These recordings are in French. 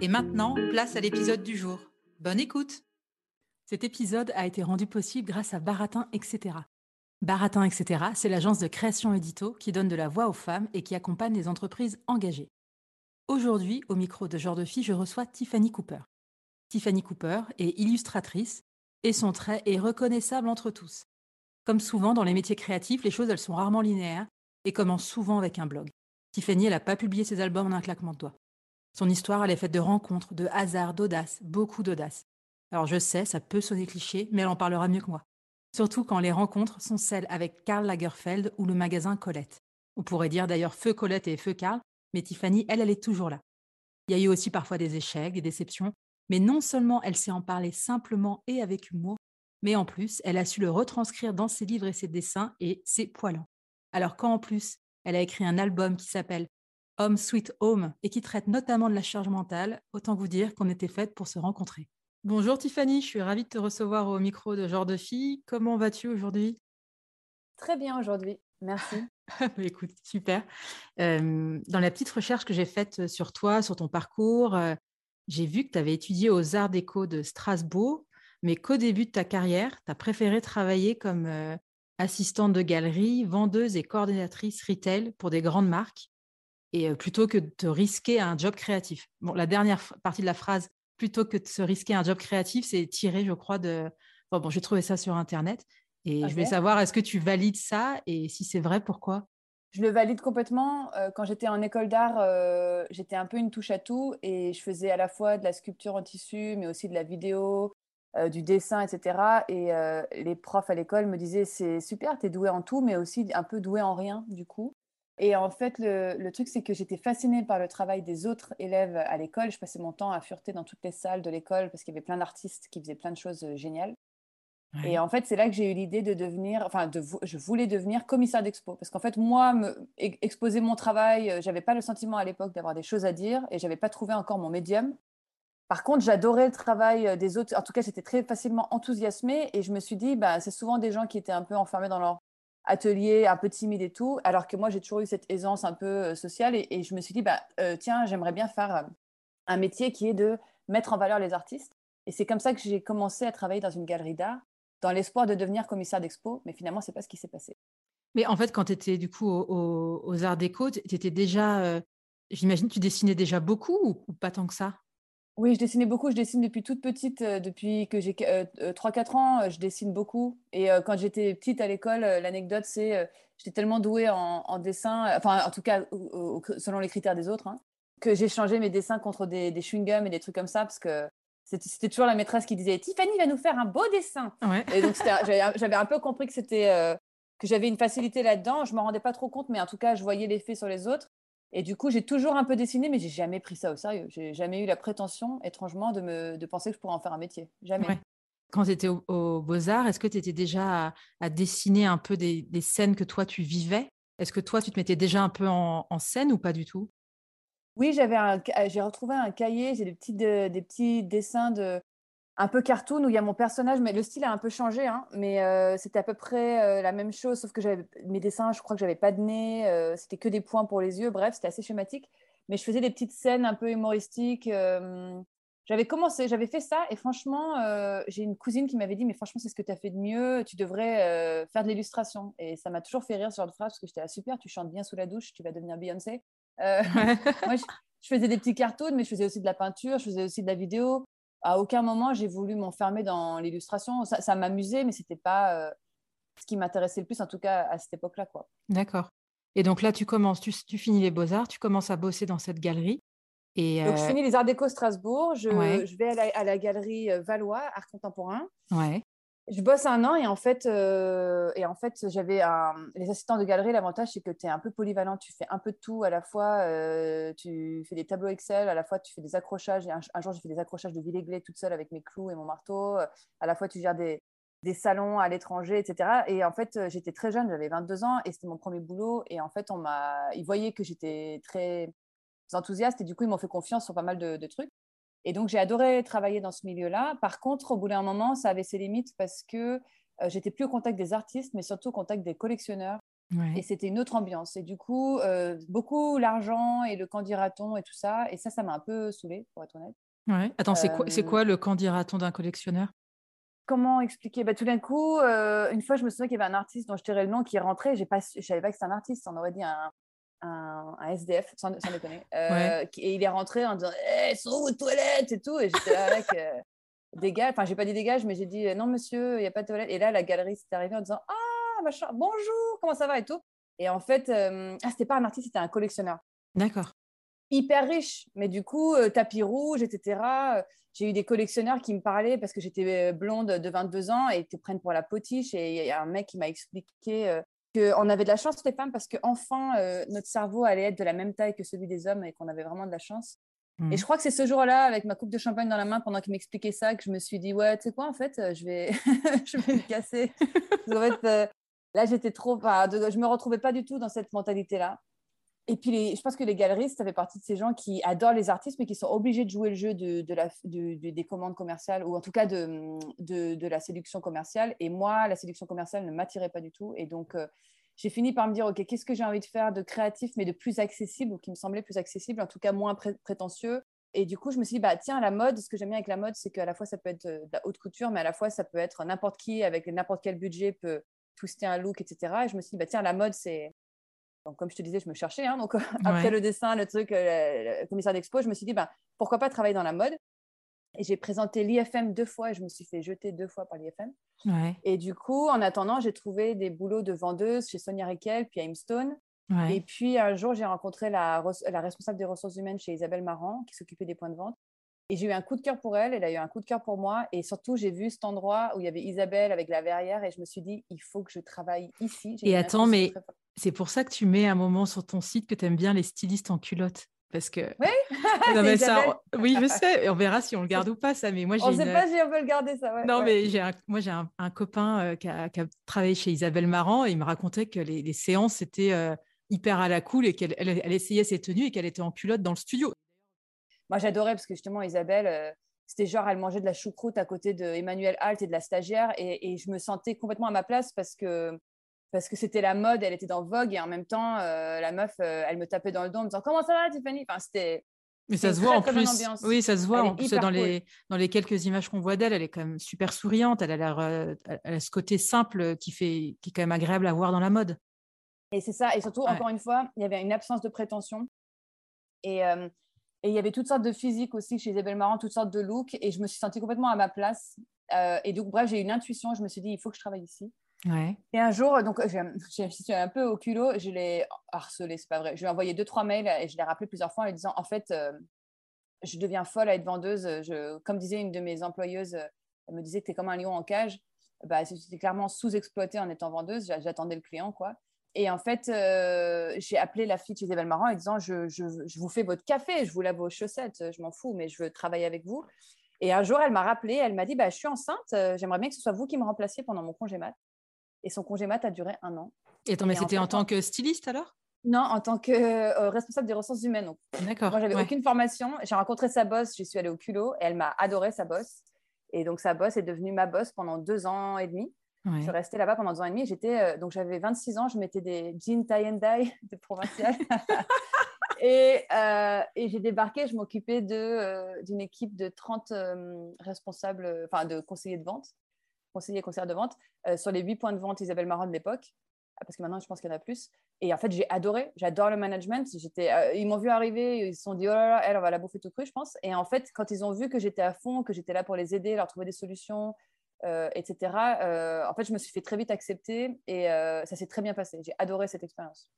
Et maintenant, place à l'épisode du jour. Bonne écoute Cet épisode a été rendu possible grâce à Baratin, etc. Baratin, etc., c'est l'agence de création édito qui donne de la voix aux femmes et qui accompagne les entreprises engagées. Aujourd'hui, au micro de Genre de Fille, je reçois Tiffany Cooper. Tiffany Cooper est illustratrice et son trait est reconnaissable entre tous. Comme souvent dans les métiers créatifs, les choses elles sont rarement linéaires et commencent souvent avec un blog. Tiffany, elle n'a pas publié ses albums en un claquement de doigts. Son histoire, elle est faite de rencontres, de hasards, d'audace, beaucoup d'audace. Alors je sais, ça peut sonner cliché, mais elle en parlera mieux que moi. Surtout quand les rencontres sont celles avec Karl Lagerfeld ou le magasin Colette. On pourrait dire d'ailleurs feu Colette et feu Karl, mais Tiffany, elle, elle est toujours là. Il y a eu aussi parfois des échecs, des déceptions, mais non seulement elle sait en parler simplement et avec humour, mais en plus, elle a su le retranscrire dans ses livres et ses dessins, et c'est poilant. Alors quand en plus, elle a écrit un album qui s'appelle Home Sweet Home et qui traite notamment de la charge mentale, autant vous dire qu'on était faites pour se rencontrer. Bonjour Tiffany, je suis ravie de te recevoir au micro de Genre de Fille. Comment vas-tu aujourd'hui? Très bien aujourd'hui, merci. Bah, écoute, super. dans la petite recherche que j'ai faite sur toi, sur ton parcours, j'ai vu que tu avais étudié aux Arts Déco de Strasbourg, mais qu'au début de ta carrière, tu as préféré travailler comme assistante de galerie, vendeuse et coordinatrice retail pour des grandes marques, et plutôt que de te risquer un job créatif. Bon, la dernière partie de la phrase, plutôt que de se risquer un job créatif, c'est tiré, je crois, de. Bon, j'ai trouvé ça sur Internet et je voulais savoir, est-ce que tu valides ça et si c'est vrai, pourquoi? Je le valide complètement. Euh, quand j'étais en école d'art, euh, j'étais un peu une touche à tout et je faisais à la fois de la sculpture en tissu, mais aussi de la vidéo, euh, du dessin, etc. Et les profs à l'école me disaient, c'est super, tu es doué en tout, mais aussi un peu doué en rien, du coup. Et en fait, le, truc, c'est que j'étais fascinée par le travail des autres élèves à l'école. Je passais mon temps à fureter dans toutes les salles de l'école parce qu'il y avait plein d'artistes qui faisaient plein de choses euh, géniales. Et en fait, c'est là que j'ai eu l'idée de devenir, enfin, de, je voulais devenir commissaire d'expo. Parce qu'en fait, moi, me, exposer mon travail, euh, j'avais pas le sentiment à l'époque d'avoir des choses à dire et j'avais pas trouvé encore mon médium. Par contre, j'adorais le travail euh, des autres. En tout cas, j'étais très facilement enthousiasmée et je me suis dit, bah, c'est souvent des gens qui étaient un peu enfermés dans leur atelier, un peu timide et tout, alors que moi j'ai toujours eu cette aisance un peu euh, sociale et, je me suis dit, bah, euh, tiens, j'aimerais bien faire euh, un métier qui est de mettre en valeur les artistes. Et c'est comme ça que j'ai commencé à travailler dans une galerie d'art, dans l'espoir de devenir commissaire d'expo, mais finalement, c'est pas ce qui s'est passé. Mais en fait, quand tu étais du coup aux, Arts Déco, tu étais déjà, j'imagine, tu dessinais déjà beaucoup ou pas tant que ça? Oui, je dessinais beaucoup. Je dessine depuis toute petite. Euh, depuis que j'ai 3-4 euh, ans, euh, je dessine beaucoup. Et quand j'étais petite à l'école, l'anecdote, c'est j'étais tellement douée en, dessin, enfin, en tout cas, selon les critères des autres, hein, que j'ai changé mes dessins contre des, des chewing-gums et des trucs comme ça, parce que c'était toujours la maîtresse qui disait Tiffany va nous faire un beau dessin. Et donc, j'avais un peu compris que c'était. que j'avais une facilité là-dedans, je ne m'en rendais pas trop compte, mais en tout cas, je voyais l'effet sur les autres. Et du coup, j'ai toujours un peu dessiné, mais j'ai jamais pris ça au sérieux. J'ai jamais eu la prétention, étrangement, de, me, de penser que je pourrais en faire un métier. Jamais. Quand tu étais au, Beaux-Arts, est-ce que tu étais déjà à, dessiner un peu des, scènes que toi, tu vivais? Est-ce que toi, tu te mettais déjà un peu en, scène ou pas du tout? Oui, j'avais j'ai retrouvé un cahier, j'ai des petits, des petits dessins de, un peu cartoon où il y a mon personnage, mais le style a un peu changé. Hein, mais euh, c'était à peu près euh, la même chose, sauf que j'avais mes dessins, je crois que j'avais pas de nez, euh, c'était que des points pour les yeux. Bref, c'était assez schématique. Mais je faisais des petites scènes un peu humoristiques. j'avais commencé, j'avais fait ça et franchement, j'ai une cousine qui m'avait dit, mais franchement, c'est ce que tu as fait de mieux, tu devrais faire de l'illustration. Et ça m'a toujours fait rire genre de phrase parce que j'étais là, super, tu chantes bien sous la douche, tu vas devenir Beyoncé. Moi, je, faisais des petits cartoons, mais je faisais aussi de la peinture, je faisais aussi de la vidéo. À aucun moment, j'ai voulu m'enfermer dans l'illustration. Ça, ça m'amusait, mais c'était pas ce qui m'intéressait le plus, en tout cas à cette époque-là. D'accord. Et donc là, tu commences, tu, tu finis les beaux-arts, tu commences à bosser dans cette galerie. Donc, je euh, finis les Arts Déco Strasbourg. Je, je vais à la, galerie euh, Valois, Art Contemporain. Ouais. Je bosse un an et en fait, euh, en fait j'avais les assistants de galerie. L'avantage, c'est que tu es un peu polyvalent. Tu fais un peu de tout à la fois. tu fais des tableaux Excel, à la fois tu fais des accrochages. un, jour, j'ai fait des accrochages de Villeglé toute seule avec mes clous et mon marteau. À la fois, tu gères des, des salons à l'étranger, etc. Et en fait, j'étais très jeune, j'avais 22 ans et c'était mon premier boulot. Et en fait, on ils voyaient que j'étais très enthousiastes et du coup, ils m'ont fait confiance sur pas mal de, trucs. Et donc, j'ai adoré travailler dans ce milieu-là. Par contre, au bout d'un moment, ça avait ses limites parce que euh, j'étais plus au contact des artistes, mais surtout au contact des collectionneurs. Et c'était une autre ambiance. Et du coup, euh, beaucoup l'argent et le candidaton et tout ça. Et ça, ça m'a un peu saoulée, pour être honnête. Ouais. Attends, c'est quoi, euh, quoi le candidaton d'un collectionneur? Comment expliquer? Bah, Tout d'un coup, une fois, je me souviens qu'il y avait un artiste dont je tirais le nom qui est rentré. Je ne savais pas que c'était un artiste. On aurait dit un, un, SDF, sans, déconner. Euh, et il est rentré en disant hey, eh, sont vos toilettes et tout. Et j'étais là avec euh, dégage. Enfin, j'ai pas dit dégage, mais j'ai dit non, monsieur, il n'y a pas de toilette. Et là, la galerie s'est arrivée en disant ah, machin, bonjour, comment ça va? et tout. Et en fait, euh, ah, c'était pas un artiste, c'était un collectionneur. D'accord. Hyper riche, mais du coup, tapis rouge, etc. J'ai eu des collectionneurs qui me parlaient parce que j'étais blonde de 22 ans et ils te prennent pour la potiche. Et il y a un mec qui m'a expliqué on avait de la chance les femmes parce qu'enfin euh, notre cerveau allait être de la même taille que celui des hommes et qu'on avait vraiment de la chance. Et mmh. je crois que c'est ce jour-là, avec ma coupe de champagne dans la main, pendant qu'il m'expliquait ça, que je me suis dit, ouais, tu sais quoi, en fait, euh, je vais, je vais me casser. en fait, euh, là, j'étais trop, je me retrouvais pas du tout dans cette mentalité-là. Et puis, je pense que les galeristes, ça fait partie de ces gens qui adorent les artistes, mais qui sont obligés de jouer le jeu des commandes commerciales, ou en tout cas de, la séduction commerciale. Et moi, la séduction commerciale ne m'attirait pas du tout. Et donc, euh, j'ai fini par me dire, OK, qu'est-ce que j'ai envie de faire de créatif, mais de plus accessible, ou qui me semblait plus accessible, en tout cas moins prétentieux. Et du coup, je me suis dit, bah, tiens, la mode, ce que j'aime bien avec la mode, c'est qu'à la fois, ça peut être de la haute couture, mais à la fois, ça peut être n'importe qui, avec n'importe quel budget, peut twister un look, etc. Et je me suis dit, bah, tiens, la mode, c'est donc, comme je te disais, je me cherchais. Hein, donc, après le dessin, le truc, euh, le, commissaire d'expo, je me suis dit, ben, pourquoi pas travailler dans la mode? Et j'ai présenté l'IFM deux fois et je me suis fait jeter deux fois par l'IFM. Et du coup, en attendant, j'ai trouvé des boulots de vendeuse chez Sonia Riquel, puis à Imstone. Et puis, un jour, j'ai rencontré la, la responsable des ressources humaines chez Isabelle Marant, qui s'occupait des points de vente. Et j'ai eu un coup de cœur pour elle, elle a eu un coup de cœur pour moi. Et surtout, j'ai vu cet endroit où il y avait Isabelle avec la verrière et je me suis dit, il faut que je travaille ici. Et attends, mais c'est pour ça que tu mets un moment sur ton site que tu aimes bien les stylistes en culotte. Parce que. Oui, non, ça, oui je sais. On verra si on le garde ou pas, ça. Mais moi, on ne sait pas si on peut le garder, ça. non, mais j'ai moi, j'ai un, copain euh, qui, a, travaillé chez Isabelle Marant et il me racontait que les, séances étaient euh, hyper à la cool et qu'elle elle, essayait ses tenues et qu'elle était en culotte dans le studio. Moi, j'adorais parce que justement, Isabelle, euh, c'était genre, elle mangeait de la choucroute à côté de Emmanuel Halt et de la stagiaire. Et, je me sentais complètement à ma place parce que parce que c'était la mode, elle était dans Vogue et en même temps, euh, la meuf, euh, elle me tapait dans le dos en me disant Comment ça va, Tiffany? Enfin, c'était. Mais ça se voit en plus. Oui, ça se voit en plus dans les, dans les quelques images qu'on voit d'elle. Elle est quand même super souriante. Elle a l'air, elle a ce côté simple qui fait, qui est quand même agréable à voir dans la mode. Et c'est ça. Et surtout, encore une fois, il y avait une absence de prétention. Et, et il y avait toutes sortes de physiques aussi chez Isabelle Marant, toutes sortes de looks. Et je me suis sentie complètement à ma place. Euh, et donc, bref, j'ai eu une intuition. Je me suis dit, il faut que je travaille ici. Et un jour, donc, j'ai suis un peu au culot. Je l'ai harcelé, c'est pas vrai. Je lui ai envoyé deux, trois mails et je l'ai rappelé plusieurs fois en lui disant, en fait, euh, je deviens folle à être vendeuse. Je, comme disait une de mes employeuses, elle me disait que tu es comme un lion en cage. Bah, C'était clairement sous-exploité en étant vendeuse. J'attendais le client, quoi. Et en fait, euh, j'ai appelé la fille de chez Isabelle Marant en disant je, je, je, vous fais votre café, je vous lave vos chaussettes, je m'en fous, mais je veux travailler avec vous. Et un jour, elle m'a rappelé, elle m'a dit bah, Je suis enceinte, euh, j'aimerais bien que ce soit vous qui me remplaciez pendant mon congé mat. Et son congé mat a duré un an. Et attends, mais c'était en, tant que styliste alors? Non, en tant que euh, responsable des ressources humaines. D'accord. Moi, j'avais aucune formation. J'ai rencontré sa boss, j'y suis allée au culot et elle m'a adoré sa boss. Et donc, sa boss est devenue ma boss pendant deux ans et demi. Je suis restée là-bas pendant deux ans et demi. J'étais, euh, donc j'avais 26 ans, je mettais des jeans tie and dye de provincial. et, euh, et j'ai débarqué, je m'occupais d'une équipe de 30 responsables, enfin de conseillers de vente, conseillers et conseillers de vente, sur les 8 points de vente Isabelle Marron de l'époque parce que maintenant je pense qu'il y en a plus. Et en fait, j'ai adoré, j'adore le management. J'étais, euh, ils m'ont vu arriver, ils se sont dit, oh là là, elle, on va la bouffer tout cru, je pense. Et en fait, quand ils ont vu que j'étais à fond, que j'étais là pour les aider, leur trouver des solutions, euh, etc., euh, en fait, je me suis fait très vite accepter et ça s'est très bien passé. J'ai adoré cette expérience.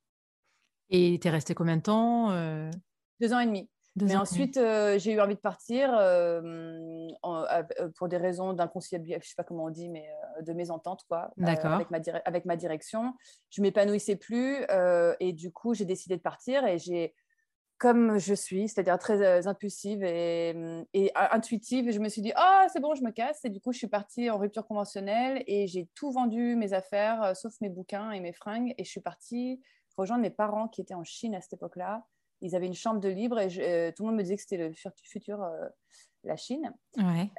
Et tu es resté combien de temps Deux ans et demi. Mais ensuite, euh, j'ai eu envie de partir euh, euh, pour des raisons d'inconciliabilité, je ne sais pas comment on dit, mais de mésentente, quoi, avec, ma avec ma direction. Je m'épanouissais plus et du coup, j'ai décidé de partir et j'ai, comme je suis, c'est-à-dire très impulsive et, et, intuitive, je me suis dit, oh, c'est bon, je me casse. Et du coup, je suis partie en rupture conventionnelle et j'ai tout vendu, mes affaires, sauf mes bouquins et mes fringues. Et je suis partie rejoindre mes parents qui étaient en Chine à cette époque-là ils avaient une chambre de libre et euh, tout le monde me disait que c'était le futur, euh, la Chine.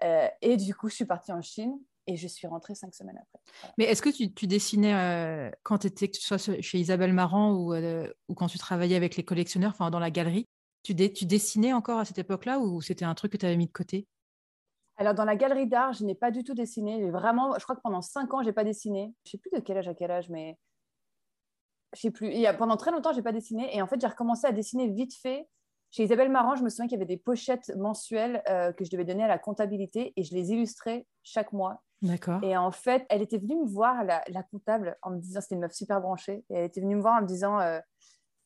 Euh, et du coup, je suis partie en Chine et je suis rentrée cinq semaines après. Mais est-ce que tu, dessinais quand tu étais, que ce soit chez Isabelle Marant ou, ou quand tu travaillais avec les collectionneurs, enfin dans la galerie, tu, tu dessinais encore à cette époque-là ou c'était un truc que tu avais mis de côté? Alors, dans la galerie d'art, je n'ai pas du tout dessiné. Vraiment, je crois que pendant cinq ans, je n'ai pas dessiné. Je ne sais plus de quel âge à quel âge, mais je sais plus. Y a, pendant très longtemps, j'ai pas dessiné. Et en fait, j'ai recommencé à dessiner vite fait. Chez Isabelle Marant, je me souviens qu'il y avait des pochettes mensuelles euh, que je devais donner à la comptabilité et je les illustrais chaque mois. D'accord. Et en fait, elle était venue me voir, la, comptable, en me disant, c'était une meuf super branchée, et elle était venue me voir en me disant, euh,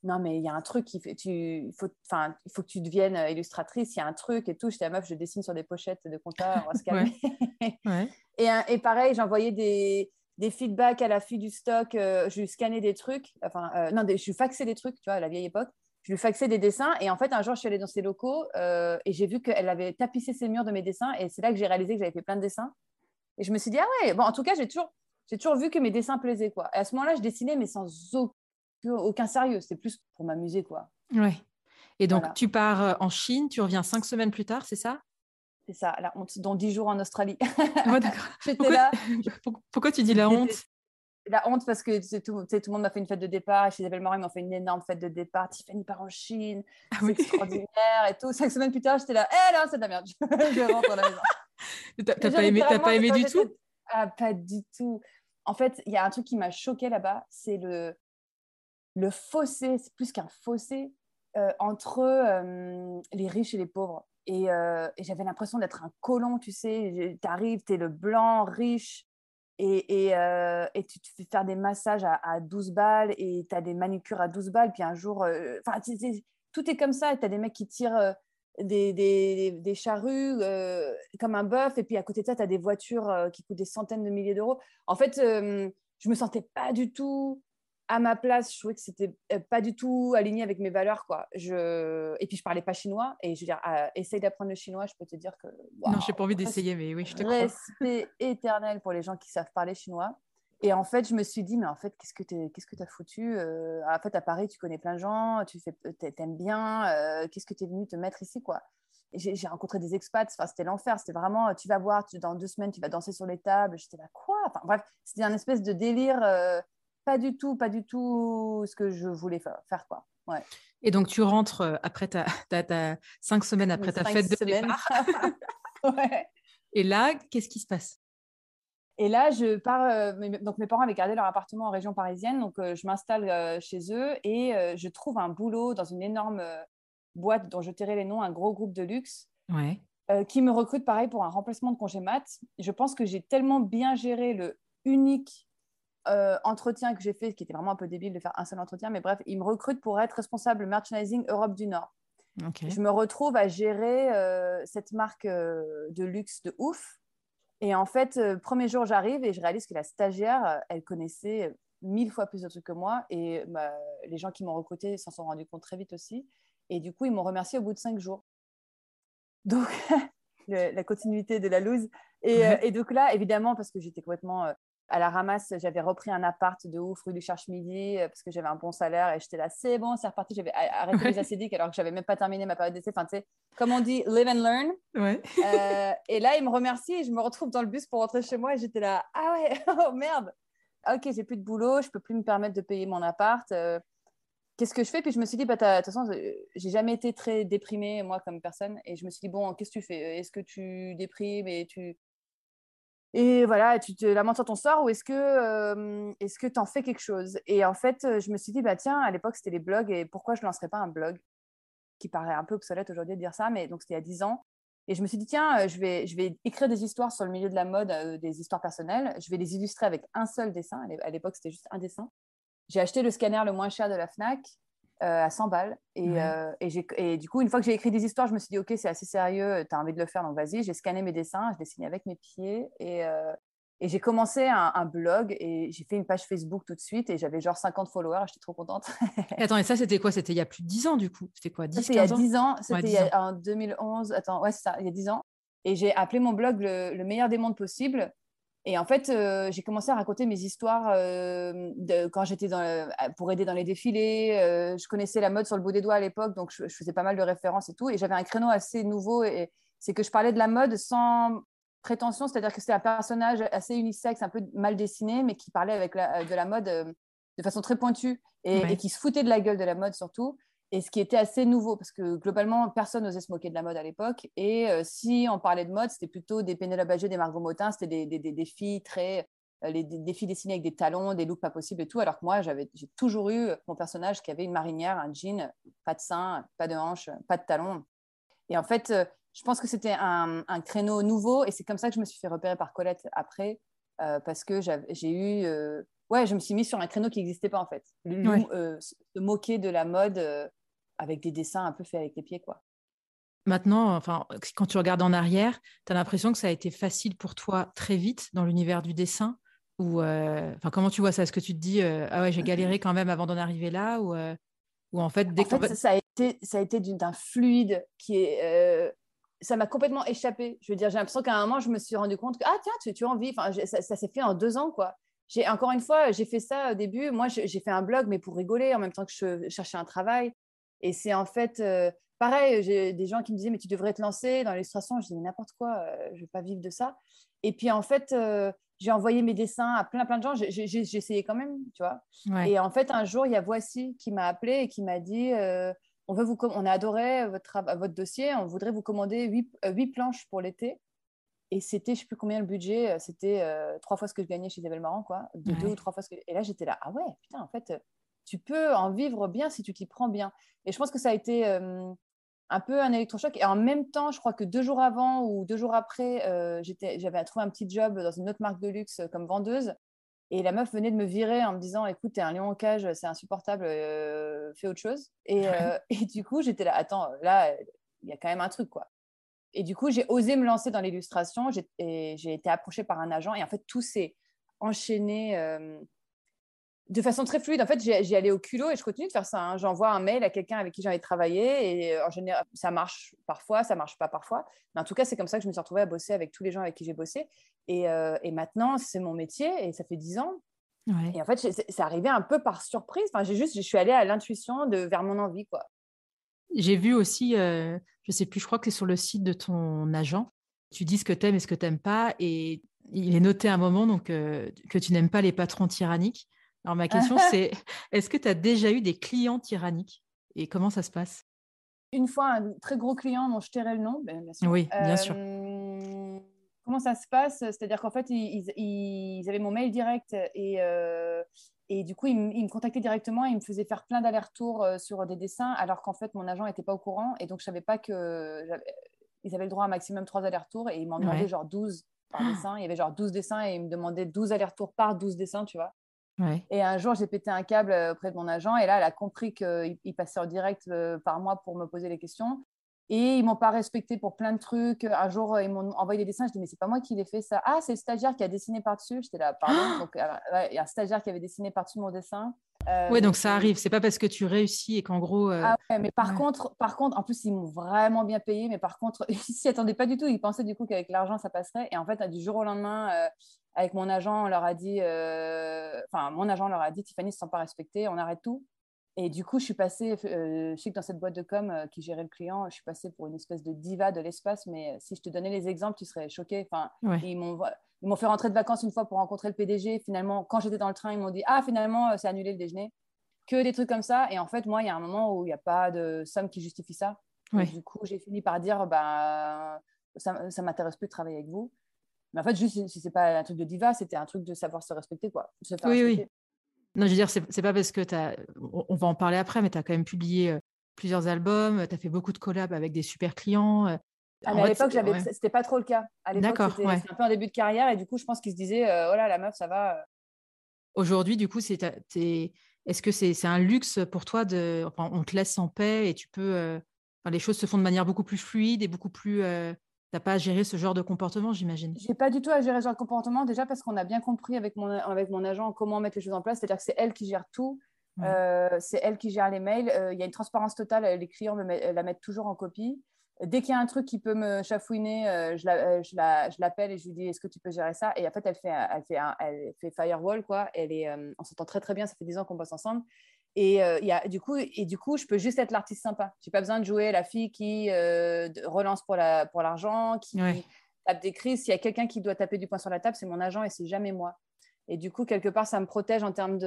non, mais il y a un truc, il faut, tu, faut, il faut que tu deviennes euh, illustratrice, il y a un truc et tout. J'étais la meuf, je dessine sur des pochettes de comptable, on va se calmer. et, et pareil, j'envoyais des, des feedbacks à la fille du stock, euh, je lui scannais des trucs, enfin, euh, non, je lui faxais des trucs, tu vois, à la vieille époque. Je lui faxais des dessins et en fait, un jour, je suis allée dans ses locaux euh, et j'ai vu qu'elle avait tapissé ses murs de mes dessins et c'est là que j'ai réalisé que j'avais fait plein de dessins. Et je me suis dit, ah ouais, bon, en tout cas, j'ai toujours, j'ai toujours vu que mes dessins plaisaient, quoi. Et à ce moment-là, je dessinais, mais sans aucun, sérieux. C'était plus pour m'amuser, quoi. Ouais. Et donc, tu pars en Chine, tu reviens cinq semaines plus tard, c'est ça? C'est ça, la honte, dans dix jours en Australie. pourquoi, là. Pourquoi tu dis la honte? La honte parce que tout, tout le monde m'a fait une fête de départ. Chez Isabelle Morin, ils m'ont fait une énorme fête de départ. Tiffany part en Chine. Ah c'est extraordinaire et tout. Cinq semaines plus tard, j'étais là. Eh là, c'est de la merde. je rentre à la maison. T'as pas aimé, pas aimé du tout? ah, Pas du tout. En fait, il y a un truc qui m'a choqué là-bas. C'est le, le fossé, c'est plus qu'un fossé, euh, entre euh, les riches et les pauvres. Euh, et, j'avais l'impression d'être un colon, tu sais. Tu arrives, tu es le blanc, riche, euh, et, tu te fais faire des massages à, à 12 balles, et tu as des manucures à 12 balles, puis un jour, euh, tout est comme ça. Tu as des mecs qui tirent des, des, des, charrues comme un bœuf, et puis à côté de ça, tu as des voitures qui coûtent des centaines de milliers d'euros. En fait, je me sentais pas du tout à ma place, je trouvais que c'était euh, pas du tout aligné avec mes valeurs, quoi. Je... Et puis, je parlais pas chinois. Et je veux dire, euh, essaye d'apprendre le chinois, je peux te dire que. Wow, non, j'ai pas envie d'essayer, mais oui, je te crois. Respect éternel pour les gens qui savent parler chinois. Et en fait, je me suis dit, mais en fait, qu'est-ce que tu qu'est-ce que as foutu euh, En fait, à Paris, tu connais plein de gens, tu fais, aimes bien. qu'est-ce que tu es venu te mettre ici, quoi? J'ai rencontré des expats, enfin, c'était l'enfer, c'était vraiment, tu vas voir, tu, dans deux semaines, tu vas danser sur les tables, j'étais là, quoi? Enfin bref, c'était un espèce de délire pas du tout, pas du tout ce que je voulais faire, quoi. Ouais. Et donc, tu rentres euh, après ta, ta, cinq semaines après ta fête de départ. ouais. Et là, qu'est-ce qui se passe? Et là, je pars. Euh, donc, mes parents avaient gardé leur appartement en région parisienne, donc euh, je m'installe chez eux et je trouve un boulot dans une énorme boîte dont je tairai les noms, un gros groupe de luxe. Ouais. qui me recrute pareil pour un remplacement de congé mat. Je pense que j'ai tellement bien géré le unique euh, entretien que j'ai fait, qui était vraiment un peu débile de faire un seul entretien, mais bref, il me recrute pour être responsable merchandising Europe du Nord. Je me retrouve à gérer euh, cette marque euh, de luxe de ouf. Et en fait, premier jour, j'arrive et je réalise que la stagiaire, elle connaissait mille fois plus de trucs que moi. Et bah, les gens qui m'ont recruté s'en sont rendus compte très vite aussi. Et du coup, ils m'ont remercié au bout de cinq jours. Donc, la continuité de la loose. Et, et, donc là, évidemment, parce que j'étais complètement à la ramasse, j'avais repris un appart de ouf rue du Cherche-Midi euh, parce que j'avais un bon salaire et j'étais là, c'est bon, c'est reparti. J'avais arrêté les acédiques alors que j'avais même pas terminé ma période d'essai. Enfin, tu sais, comme on dit, live and learn. Ouais. Euh, et là, il me remercie et je me retrouve dans le bus pour rentrer chez moi et j'étais là, ah ouais, oh merde. Ok, j'ai plus de boulot, je peux plus me permettre de payer mon appart. Euh, qu'est-ce que je fais? Puis je me suis dit, bah, de toute façon, j'ai jamais été très déprimée, moi, comme personne. Et je me suis dit, bon, qu'est-ce que tu fais? Est-ce que tu déprimes et tu. Et voilà, tu te lamentes sur ton sort ou est-ce que que tu en fais quelque chose? Et en fait, je me suis dit, bah tiens, à l'époque, c'était les blogs et pourquoi je ne lancerais pas un blog Qui paraît un peu obsolète aujourd'hui de dire ça, mais donc c'était il y a 10 ans. Et je me suis dit, tiens, je vais, je vais écrire des histoires sur le milieu de la mode, des histoires personnelles. Je vais les illustrer avec un seul dessin. À l'époque, c'était juste un dessin. J'ai acheté le scanner le moins cher de la FNAC euh, à 100 balles. Et, euh, et, du coup, une fois que j'ai écrit des histoires, je me suis dit, OK, c'est assez sérieux, tu as envie de le faire, donc vas-y. J'ai scanné mes dessins, je dessinais avec mes pieds. Et, euh, et j'ai commencé un, blog et j'ai fait une page Facebook tout de suite et j'avais genre 50 followers, j'étais trop contente. attends, et ça, c'était quoi? C'était il y a plus de 10 ans du coup? C'était quoi? 10 C'était il y a 10 ans, c'était en 2011. Attends, ouais, c'est ça, il y a 10 ans. Et j'ai appelé mon blog le meilleur des mondes possible et en fait, euh, j'ai commencé à raconter mes histoires euh, de, quand j'étais pour aider dans les défilés. Euh, je connaissais la mode sur le bout des doigts à l'époque, donc je, faisais pas mal de références et tout. Et j'avais un créneau assez nouveau. Et, c'est que je parlais de la mode sans prétention, c'est-à-dire que c'était un personnage assez unisexe, un peu mal dessiné, mais qui parlait avec de la mode de façon très pointue et, qui se foutait de la gueule de la mode surtout et ce qui était assez nouveau, parce que globalement, personne n'osait se moquer de la mode à l'époque. Et euh, si on parlait de mode, c'était plutôt des Pénélope Bagier, des Margot Motin, c'était des, des, des, filles très. Euh, les, des, filles dessinées avec des talons, des looks pas possibles et tout. Alors que moi, j'ai toujours eu mon personnage qui avait une marinière, un jean, pas de sein, pas de hanches, pas de talons. Et en fait, euh, je pense que c'était un, un, créneau nouveau et c'est comme ça que je me suis fait repérer par Colette après, parce que j'ai eu ouais, je me suis mise sur un créneau qui n'existait pas en fait. Euh, se moquer de la mode euh, avec des dessins un peu faits avec les pieds, quoi. Maintenant, enfin, quand tu regardes en arrière, tu as l'impression que ça a été facile pour toi très vite dans l'univers du dessin ou euh, enfin, comment tu vois ça? Est-ce que tu te dis ah ouais, j'ai galéré quand même avant d'en arriver là ou, ou en fait, dès en fait, ça, a été, ça a été d'un fluide qui est ça m'a complètement échappé. Je veux dire, j'ai l'impression qu'à un moment, je me suis rendu compte que, ah tiens, tu, tu as envie. Enfin, ça, ça s'est fait en deux ans, quoi j'ai encore une fois, j'ai fait ça au début. Moi, j'ai fait un blog, mais pour rigoler, en même temps que je cherchais un travail. Et c'est en fait euh, pareil. J'ai des gens qui me disaient, mais tu devrais te lancer dans l'illustration. Je dis, mais n'importe quoi, euh, je ne vais pas vivre de ça. Et puis en fait, euh, j'ai envoyé mes dessins à plein plein de gens. J'ai essayé quand même, tu vois. Et en fait, un jour, il y a Voici qui m'a appelé et qui m'a dit. on, veut vous on a adoré votre, votre dossier, on voudrait vous commander huit, huit planches pour l'été. Et c'était, je ne sais plus combien le budget, c'était trois fois ce que je gagnais chez Isabelle Marant, quoi. De deux ou trois fois ce que. Et là, j'étais là, ah ouais, putain, en fait, tu peux en vivre bien si tu t'y prends bien. Et je pense que ça a été euh, un peu un électrochoc. Et en même temps, je crois que deux jours avant ou deux jours après, j'avais trouvé un petit job dans une autre marque de luxe comme vendeuse. Et la meuf venait de me virer en me disant Écoute, t'es un lion en cage, c'est insupportable, fais autre chose. Et, et du coup, j'étais là Attends, là, il y a quand même un truc, quoi. Et du coup, j'ai osé me lancer dans l'illustration. J'ai été approchée par un agent et en fait, tout s'est enchaîné euh, de façon très fluide. En fait, j'y allais au culot et je continue de faire ça. Hein. J'envoie un mail à quelqu'un avec qui j'avais travaillé et euh, en général, ça marche parfois, ça marche pas parfois. Mais en tout cas, c'est comme ça que je me suis retrouvée à bosser avec tous les gens avec qui j'ai bossé. Et, euh, et maintenant, c'est mon métier et ça fait dix ans. Et en fait, c'est arrivé un peu par surprise. Enfin, j'ai juste, je suis allée à l'intuition de vers mon envie, quoi. J'ai vu aussi, euh, je sais plus, je crois que c'est sur le site de ton agent. Tu dis ce que tu aimes et ce que tu n'aimes pas. Et il est noté à un moment donc, euh, que tu n'aimes pas les patrons tyranniques. Alors ma question, c'est est-ce que tu as déjà eu des clients tyranniques Et comment ça se passe? Une fois, un très gros client dont je tairai le nom, ben, bien sûr. Oui, bien sûr. Euh, comment ça se passe? C'est-à-dire qu'en fait, ils, ils, avaient mon mail direct et, et du coup, il, me contactait directement et il me faisait faire plein d'allers-retours euh, sur des dessins, alors qu'en fait, mon agent n'était pas au courant. Et donc, je ne savais pas qu'ils avaient le droit à un maximum 3 allers-retours. Et ils m'en demandaient genre 12 par ah. dessin. Il y avait genre 12 dessins et ils me demandaient 12 allers-retours par 12 dessins, tu vois. Et un jour, j'ai pété un câble euh, auprès de mon agent. Et là, elle a compris qu'il passait en direct euh, par mois pour me poser les questions. Et ils m'ont pas respecté pour plein de trucs. Un jour, ils m'ont envoyé des dessins. Je dis, mais c'est pas moi qui l'ai fait ça. Ah, c'est le stagiaire qui a dessiné par-dessus. J'étais là, pardon. donc, euh, il y a un stagiaire qui avait dessiné par-dessus mon dessin. Euh, oui, donc ça arrive. C'est pas parce que tu réussis et qu'en gros. Euh, ah ouais, mais par contre, par contre, en plus, ils m'ont vraiment bien payé. Mais par contre, ils s'y attendaient pas du tout. Ils pensaient du coup qu'avec l'argent, ça passerait. Et en fait, du jour au lendemain, avec mon agent, on leur a dit, enfin, mon agent leur a dit, Tiffany, ne se sent pas respectée, on arrête tout. Et du coup, je suis passée, euh, je sais que dans cette boîte de com euh, qui gérait le client, je suis passée pour une espèce de diva de l'espace, mais euh, si je te donnais les exemples, tu serais choquée. Enfin, Ils m'ont fait rentrer de vacances une fois pour rencontrer le PDG. Finalement, quand j'étais dans le train, ils m'ont dit Ah, finalement, c'est annulé le déjeuner. que des trucs comme ça. Et en fait, moi, il y a un moment où il n'y a pas de somme qui justifie ça. Du coup, j'ai fini par dire, bah, ça ne m'intéresse plus de travailler avec vous. Mais en fait, juste si c'est pas un truc de diva, c'était un truc de savoir se respecter, quoi. oui, oui. Non, je veux dire, c'est pas parce que tu as. On va en parler après, mais tu as quand même publié euh, plusieurs albums, tu as fait beaucoup de collabs avec des super clients. Euh. Ah, mais à l'époque, ouais. c'était pas trop le cas. À l'époque, c'était un peu un début de carrière et du coup, je pense qu'ils se disaient, euh, oh là, la meuf, ça va. Aujourd'hui, du coup, c'est est-ce que c'est un luxe pour toi de. Enfin, on te laisse en paix et tu peux. les choses se font de manière beaucoup plus fluide et beaucoup plus T'as pas à gérer ce genre de comportement, j'imagine? J'ai pas du tout à gérer ce genre de comportement, déjà parce qu'on a bien compris avec mon, avec mon agent comment mettre les choses en place, c'est-à-dire que c'est elle qui gère tout, euh, c'est elle qui gère les mails, euh, il y a une transparence totale, les clients la mettent toujours en copie. Dès qu'il y a un truc qui peut me chafouiner, euh, je, l'appelle et je lui dis est-ce que tu peux gérer ça? Et en fait, elle fait, elle fait, elle fait firewall, quoi. Elle est, on s'entend très très bien, ça fait 10 ans qu'on bosse ensemble. Et, euh, y a, du coup, et du coup, je peux juste être l'artiste sympa. Je n'ai pas besoin de jouer la fille qui euh, relance pour l'argent, la, pour qui tape des crises. S'il y a quelqu'un qui doit taper du poing sur la table, c'est mon agent et c'est jamais moi. Et du coup, quelque part, ça me protège en termes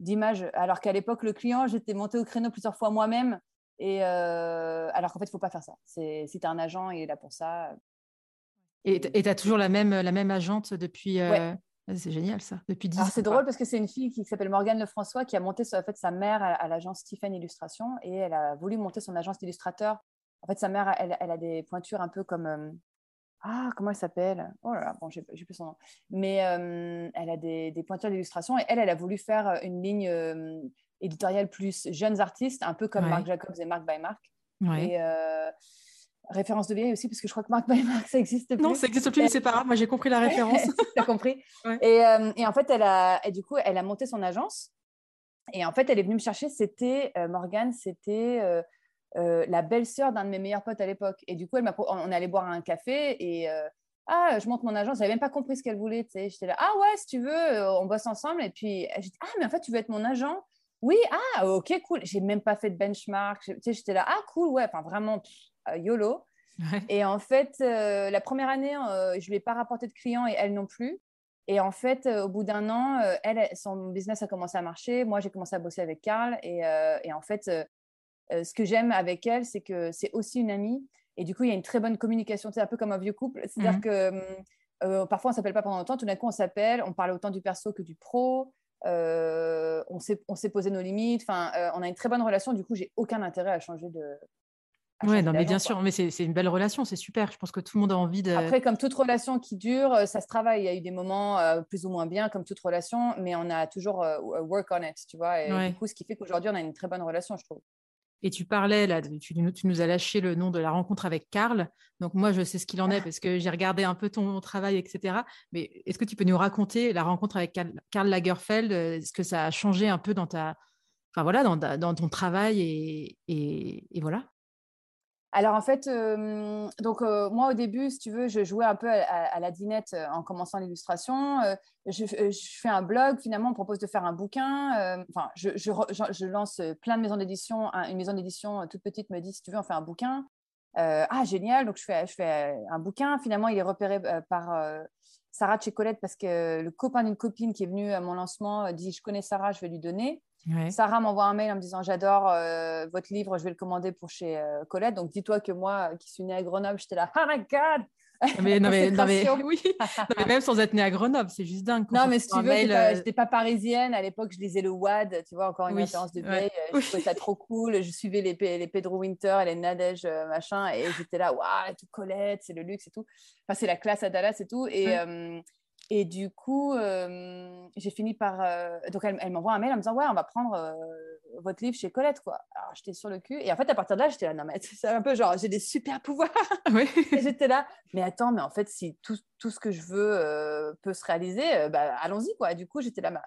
d'image. Alors qu'à l'époque, le client, j'étais monté au créneau plusieurs fois moi-même. Et euh, alors qu'en fait, il ne faut pas faire ça. Si tu as un agent, il est là pour ça. Et tu as toujours la même, la même agente depuis. Ah, c'est génial ça, depuis 10 ans. C'est drôle parce que c'est une fille qui s'appelle Morgane Lefrançois qui a monté en fait, sa mère à, l'agence Stephen Illustration et elle a voulu monter son agence d'illustrateur. En fait, sa mère, elle, elle, a des pointures un peu comme. Euh, ah, comment elle s'appelle? Oh là là, bon, j'ai plus son nom. Mais euh, elle a des, des pointures d'illustration et elle, elle a voulu faire une ligne euh, éditoriale plus jeunes artistes, un peu comme Marc Jacobs et Marc by Marc. Ouais. Et référence de vieille aussi, parce que je crois que Marc by Marc, ça existe plus. Non, ça existe plus, mais c'est pas grave. Moi, j'ai compris la référence. T'as compris et, euh, et, en fait, elle a, et du coup, elle a monté son agence. Et en fait, elle est venue me chercher. C'était euh, Morgane, c'était euh, la belle-sœur d'un de mes meilleurs potes à l'époque. Et du coup, elle on allé boire un café et ah, je monte mon agence. J'avais même pas compris ce qu'elle voulait. J'étais là, ah ouais, si tu veux, on bosse ensemble. Et puis, j'ai dit, ah, mais en fait, tu veux être mon agent? Oui, ah, ok, cool. J'ai même pas fait de benchmark. J'étais là, ah, cool, ouais. Enfin, vraiment, YOLO. Et en fait, euh, la première année, euh, je ne lui ai pas rapporté de clients et elle non plus. Et en fait, euh, au bout d'un an, elle, son business a commencé à marcher. Moi, j'ai commencé à bosser avec Carl. Et, et en fait, ce que j'aime avec elle, c'est que c'est aussi une amie. Et du coup, il y a une très bonne communication. C'est un peu comme un vieux couple. C'est-à-dire mmh. que parfois, on ne s'appelle pas pendant longtemps. Tout d'un coup, on s'appelle. On parle autant du perso que du pro. On s'est posé nos limites. Enfin, on a une très bonne relation. Du coup, j'ai aucun intérêt à changer de, oui, non, mais bien sûr, mais c'est une belle relation, c'est super. Je pense que tout le monde a envie de. Après, comme toute relation qui dure, euh, ça se travaille. Il y a eu des moments euh, plus ou moins bien, comme toute relation, mais on a toujours euh, work on it, tu vois. Et du coup, ce qui fait qu'aujourd'hui, on a une très bonne relation, je trouve. Et tu parlais, tu, nous as lâché le nom de la rencontre avec Karl. Donc, moi, je sais ce qu'il en est parce que j'ai regardé un peu ton travail, etc. Mais est-ce que tu peux nous raconter la rencontre avec Karl, Lagerfeld Est-ce que ça a changé un peu dans ta. Enfin, voilà, dans, dans ton travail et, et voilà alors en fait, donc moi au début, si tu veux, je jouais un peu à, la dinette en commençant l'illustration. Je, fais un blog, finalement, on propose de faire un bouquin. Enfin, je, lance plein de maisons d'édition. Une maison d'édition toute petite me dit si tu veux, on fait un bouquin. ah génial, donc je fais, un bouquin. Finalement, il est repéré par Sarah Colette parce que le copain d'une copine qui est venu à mon lancement dit je connais Sarah, je vais lui donner. Sarah m'envoie un mail en me disant j'adore euh, votre livre, je vais le commander pour chez euh, Colette. Donc dis-toi que moi, qui suis née à Grenoble, j'étais là, oh my god mais, non, mais, oui. mais même sans être née à Grenoble, c'est juste dingue. Non, mais si tu veux, euh, j'étais pas, parisienne. À l'époque, je lisais le WAD, tu vois, encore une référence de vieille. Je trouvais ça trop cool. Je suivais les, les Pedro Winter et les Nadège, machin. Et j'étais là, waouh, tout Colette, c'est le luxe et tout. Enfin, c'est la classe à Dallas et tout. Et, et du coup, euh, j'ai fini par. Euh, donc, elle, m'envoie un mail en me disant Ouais, on va prendre euh, votre livre chez Colette, quoi. Alors, j'étais sur le cul. Et en fait, à partir de là, j'étais là Non, mais c'est un peu genre, j'ai des super pouvoirs. Oui. et j'étais là Mais attends, mais en fait, si tout, tout ce que je veux peut se réaliser, bah, allons-y, quoi. Et du coup, j'étais là bah,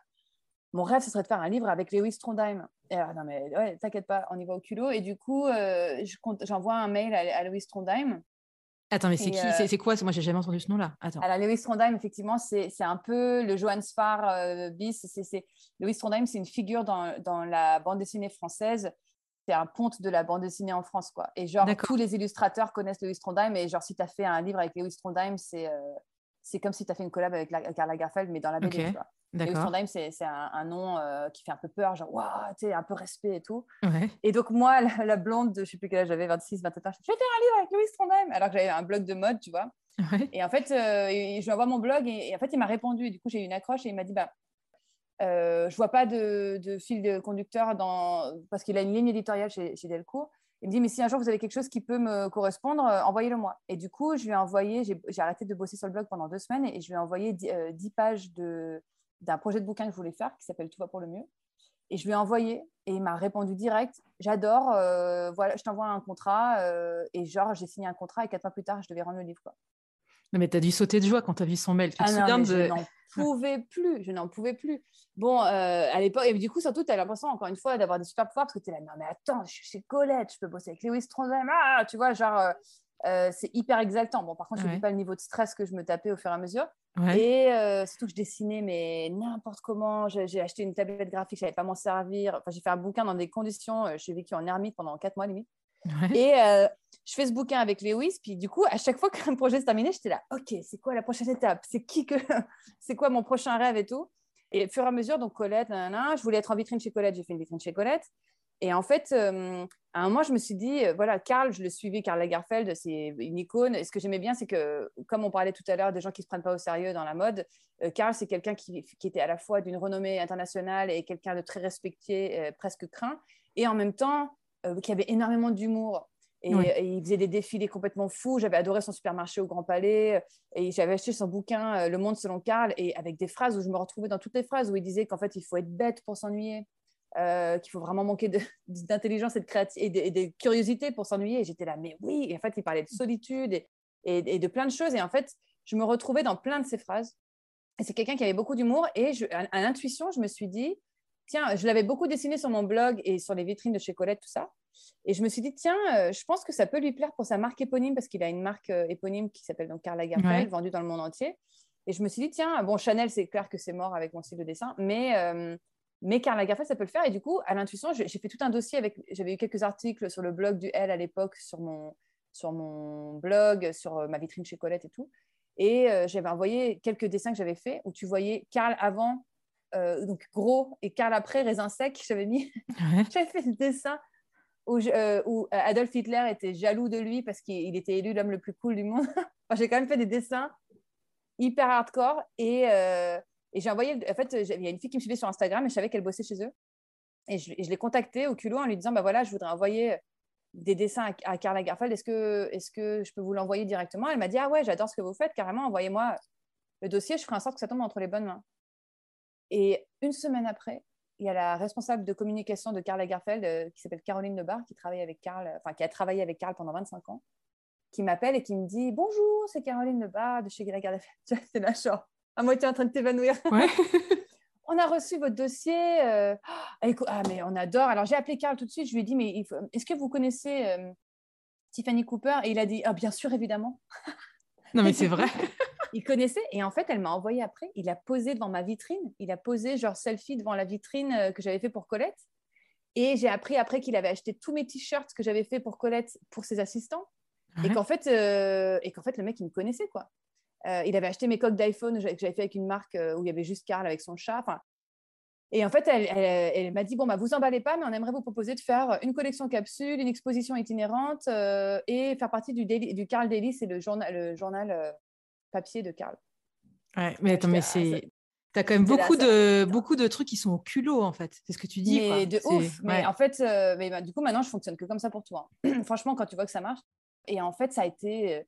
Mon rêve, ce serait de faire un livre avec Lewis Trondheim. Et alors, non, mais ouais, t'inquiète pas, on y va au culot. Et du coup, j'envoie un mail à, à Lewis Trondheim Attends, mais c'est qui? euh, C'est quoi? Moi, j'ai jamais entendu ce nom-là. Attends. Alors, Lewis Trondheim, effectivement, c'est un peu le Johann Spar euh, bis. Lewis Trondheim, c'est une figure dans, dans, la bande dessinée française. C'est un ponte de la bande dessinée en France, quoi. Et genre, tous les illustrateurs connaissent Lewis Trondheim. Et genre, si tu as fait un livre avec Lewis Trondheim, c'est euh, c'est comme si tu as fait une collab avec la, Karl Lagerfeld, mais dans la BD. Okay. Trondheim, c'est un, nom euh, qui fait un peu peur, genre, waouh, tu sais, un peu respect et tout. Et donc, moi, la, blonde de, je sais plus quel âge j'avais, 26, 27 ans, je vais faire un livre avec Lewis Trondheim, alors que j'avais un blog de mode, tu vois. Et en fait, euh, je lui envoie mon blog et, en fait, il m'a répondu. Et du coup, j'ai eu une accroche et il m'a dit, bah, euh, je vois pas de, fil de conducteur dans... parce qu'il a une ligne éditoriale chez, chez Delcourt. Il me dit, mais si un jour vous avez quelque chose qui peut me correspondre, euh, envoyez-le moi. Et du coup, je lui ai envoyé, j'ai arrêté de bosser sur le blog pendant deux semaines et je lui ai envoyé 10, euh, pages d'un projet de bouquin que je voulais faire qui s'appelle Tout va pour le mieux. Et je lui ai envoyé et il m'a répondu direct, j'adore, euh, voilà, je t'envoie un contrat. et genre, j'ai signé un contrat et quatre mois plus tard, je devais rendre le livre. Non, mais tu as dû sauter de joie quand tu as vu son mail. Tu te ah souviens de... Je n'en pouvais plus, je n'en pouvais plus. Bon, euh, à l'époque, et du coup, surtout, tu as l'impression, encore une fois, d'avoir des super pouvoirs parce que tu es là, non, mais attends, je suis chez Colette, je peux bosser avec Lewis Trondheim, ah, tu vois, genre, euh, euh, c'est hyper exaltant. Bon, par contre, je ne pas le niveau de stress que je me tapais au fur et à mesure. Et surtout, je dessinais, mais n'importe comment. J'ai acheté une tablette graphique, je savais pas m'en servir. Enfin, j'ai fait un bouquin dans des conditions, j'ai vécu en ermite pendant quatre mois limite. Et euh, je fais ce bouquin avec Lewis, puis du coup, à chaque fois qu'un projet se terminait, j'étais là, ok, c'est quoi la prochaine étape? C'est qui que, c'est quoi mon prochain rêve et tout? Et au fur et à mesure, donc Colette, je voulais être en vitrine chez Colette, j'ai fait une vitrine chez Colette. Et en fait, euh, à un moment, je me suis dit, euh, voilà, Karl, je le suivais, Karl Lagerfeld, c'est une icône. Et ce que j'aimais bien, c'est que, comme on parlait tout à l'heure des gens qui ne se prennent pas au sérieux dans la mode, Karl, c'est quelqu'un qui, qui, était à la fois d'une renommée internationale et quelqu'un de très respecté, presque craint, et en même temps, qui avait énormément d'humour. Et, il faisait des défilés complètement fous. J'avais adoré son supermarché au Grand Palais. Et j'avais acheté son bouquin euh, Le Monde selon Karl, et avec des phrases où je me retrouvais dans toutes les phrases où il disait qu'en fait, il faut être bête pour s'ennuyer. Euh, qu'il faut vraiment manquer d'intelligence et, de et, de, curiosité pour s'ennuyer. Et j'étais là, mais oui. Et en fait, il parlait de solitude et, de plein de choses. Et en fait, je me retrouvais dans plein de ces phrases. Et c'est quelqu'un qui avait beaucoup d'humour. Et à l'intuition, je me suis dit, tiens, je l'avais beaucoup dessiné sur mon blog et sur les vitrines de chez Colette, tout ça. Et je me suis dit, tiens, euh, je pense que ça peut lui plaire pour sa marque éponyme, parce qu'il a une marque euh, éponyme qui s'appelle donc Karl Lagerfeld, vendue dans le monde entier. Et je me suis dit, tiens, bon, Chanel, c'est clair que c'est mort avec mon style de dessin, mais, euh, mais Karl Lagerfeld, ça peut le faire. Et du coup, à l'intuition, j'ai fait tout un dossier avec. J'avais eu quelques articles sur le blog du L à l'époque, sur mon, sur mon blog, sur ma vitrine chez Colette et tout. Et j'avais envoyé quelques dessins que j'avais faits où tu voyais Karl avant, donc gros, et Karl après, raisin sec. J'avais mis. j'avais fait le dessin où, euh, où, Adolf Hitler était jaloux de lui parce qu'il était élu l'homme le plus cool du monde. j'ai quand même fait des dessins hyper hardcore et, euh, j'ai envoyé. En fait, il y a une fille qui me suivait sur Instagram et je savais qu'elle bossait chez eux. Et je, l'ai contactée au culot en lui disant bah voilà, je voudrais envoyer des dessins à, à Karl. Est-ce que, est que je peux vous l'envoyer directement? Elle m'a dit ah ouais, j'adore ce que vous faites, carrément, envoyez-moi le dossier, je ferai en sorte que ça tombe entre les bonnes mains. Et une semaine après, il y a la responsable de communication de Karl Lagerfeld euh, qui s'appelle Caroline Debar, qui travaille avec Karl, enfin qui a travaillé avec Karl pendant 25 ans, qui m'appelle et qui me dit bonjour, c'est Caroline Debar de chez Lagerfeld. C'est la genre à moitié en train de t'évanouir. on a reçu votre dossier. Euh, ah, ah, mais on adore. Alors j'ai appelé Karl tout de suite. Je lui ai dit mais est-ce que vous connaissez euh, Tiffany Cooper? Et il a dit ah bien sûr évidemment. non mais c'est vrai il connaissait et en fait, elle m'a envoyé après. Il a posé devant ma vitrine. Il a posé genre selfie devant la vitrine euh, que j'avais fait pour Colette. Et j'ai appris après qu'il avait acheté tous mes t-shirts que j'avais fait pour Colette pour ses assistants. Et qu'en fait, euh, et qu'en fait, le mec, il me connaissait quoi. Euh, il avait acheté mes coques d'iPhone que j'avais fait avec une marque où il y avait juste Karl avec son chat. Enfin, et en fait, elle, elle, m'a dit bon, bah, vous emballez pas, mais on aimerait vous proposer de faire une collection capsule, une exposition itinérante et faire partie du, du Carl Daily, c'est le journal, le journal papier de Karl. Ouais, mais attends, mais c'est. Tu as quand même beaucoup de, beaucoup de trucs qui sont au culot, en fait. C'est ce que tu dis. Mais de ouf. Mais en fait, euh, mais bah, du coup, maintenant, je fonctionne que comme ça pour toi. Hein. Franchement, quand tu vois que ça marche. Et en fait, ça a été euh,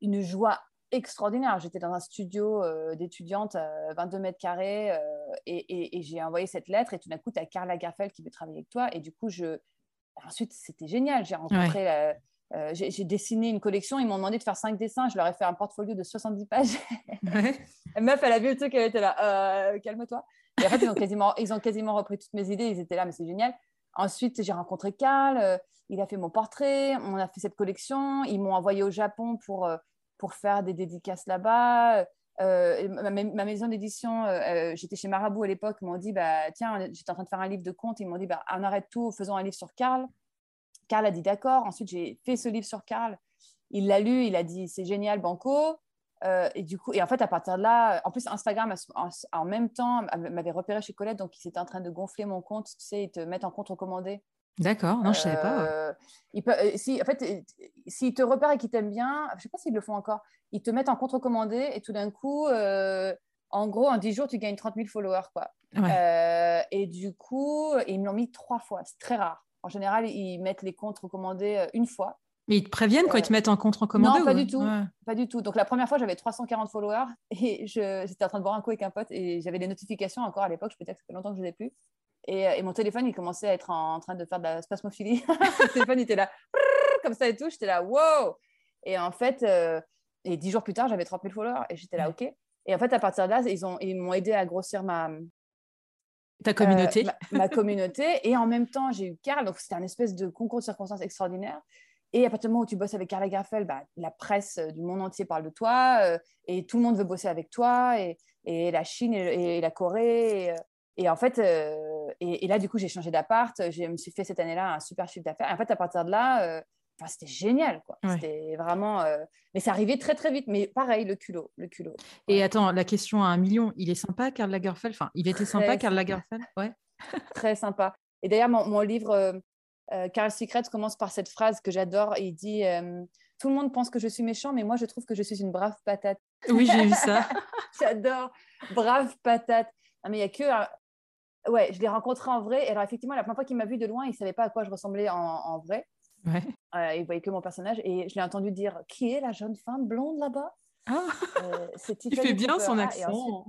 une joie extraordinaire. J'étais dans un studio euh, d'étudiante, 22 mètres carrés, et, et, j'ai envoyé cette lettre. Et tout d'un coup, tu as Karl Lagerfeld qui veut travailler avec toi. Et du coup, je... ensuite, c'était génial. J'ai rencontré euh, j'ai dessiné une collection, ils m'ont demandé de faire cinq dessins, je leur ai fait un portfolio de 70 pages. La meuf, elle a vu le truc, elle était là, euh, calme-toi. Et en fait, ils ont, quasiment, ils ont quasiment repris toutes mes idées, ils étaient là, mais c'est génial. Ensuite, j'ai rencontré Karl, euh, il a fait mon portrait, on a fait cette collection, ils m'ont envoyé au Japon pour, pour faire des dédicaces là-bas. Ma, ma, maison d'édition, j'étais chez Marabout à l'époque, m'ont dit, bah, tiens, j'étais en train de faire un livre de contes, ils m'ont dit, bah, on arrête tout, faisons un livre sur Karl. Karl a dit d'accord. Ensuite, j'ai fait ce livre sur Karl. Il l'a lu, il a dit c'est génial, Banco. Euh, et du coup, et en fait, à partir de là, en plus, Instagram, en, même temps, m'avait repéré chez Colette, donc ils étaient en train de gonfler mon compte. Tu sais, ils te mettent en compte recommandé. D'accord, non, je ne savais pas. Euh, si, en fait, s'ils te repèrent et qu'ils t'aiment bien, je ne sais pas s'ils le font encore, ils te mettent en compte recommandé et tout d'un coup, en gros, en 10 jours, tu gagnes 30 000 followers. Quoi. et du coup, ils me l'ont mis trois fois. C'est très rare. En général, ils mettent les comptes recommandés une fois. Mais ils te préviennent quand ils te mettent en compte recommandé Non, pas du tout. Pas du tout. Donc la première fois, j'avais 340 followers et j'étais en train de boire un coup avec un pote et j'avais des notifications encore à l'époque. Je peux dire que ça fait longtemps que je ne les ai plus. Et, et, mon téléphone, il commençait à être en, train de faire de la spasmophilie. le téléphone, il était là, comme ça et tout. J'étais là, wow Et en fait, euh, et dix jours plus tard, j'avais 30 000 followers et j'étais là, OK. Et en fait, à partir de là, ils m'ont ils aidé à grossir ma, ta communauté. Euh, ma, communauté. Et en même temps, j'ai eu Carl. Donc, c'était un espèce de concours de circonstances extraordinaire. Et à partir du moment où tu bosses avec Karl Lagerfeld, bah, la presse euh, du monde entier parle de toi euh, et tout le monde veut bosser avec toi et, et la Chine et, la Corée. Et, en fait, et, là, du coup, j'ai changé d'appart. Je me suis fait cette année-là un super chiffre d'affaires. En fait, à partir de là, Enfin, c'était génial, quoi. C'était vraiment. Mais ça arrivait très, très vite. Mais pareil, le culot, le culot. Et attends, la question à un million, il est sympa, Karl Lagerfeld? Enfin, il était sympa, Karl Lagerfeld? Ouais. très sympa. Et d'ailleurs, mon, livre Karl Secret commence par cette phrase que j'adore. Il dit Tout le monde pense que je suis méchant, mais moi, je trouve que je suis une brave patate. Oui, j'ai vu ça. j'adore. Brave patate. mais il n'y a que. Ouais, je l'ai rencontré en vrai. Et alors, effectivement, la première fois qu'il m'a vu de loin, il ne savait pas à quoi je ressemblais en vrai. Ouais. Euh, il voyait que mon personnage et je l'ai entendu dire qui est la jeune femme blonde là-bas ah. euh, Il fait bien son ah, accent.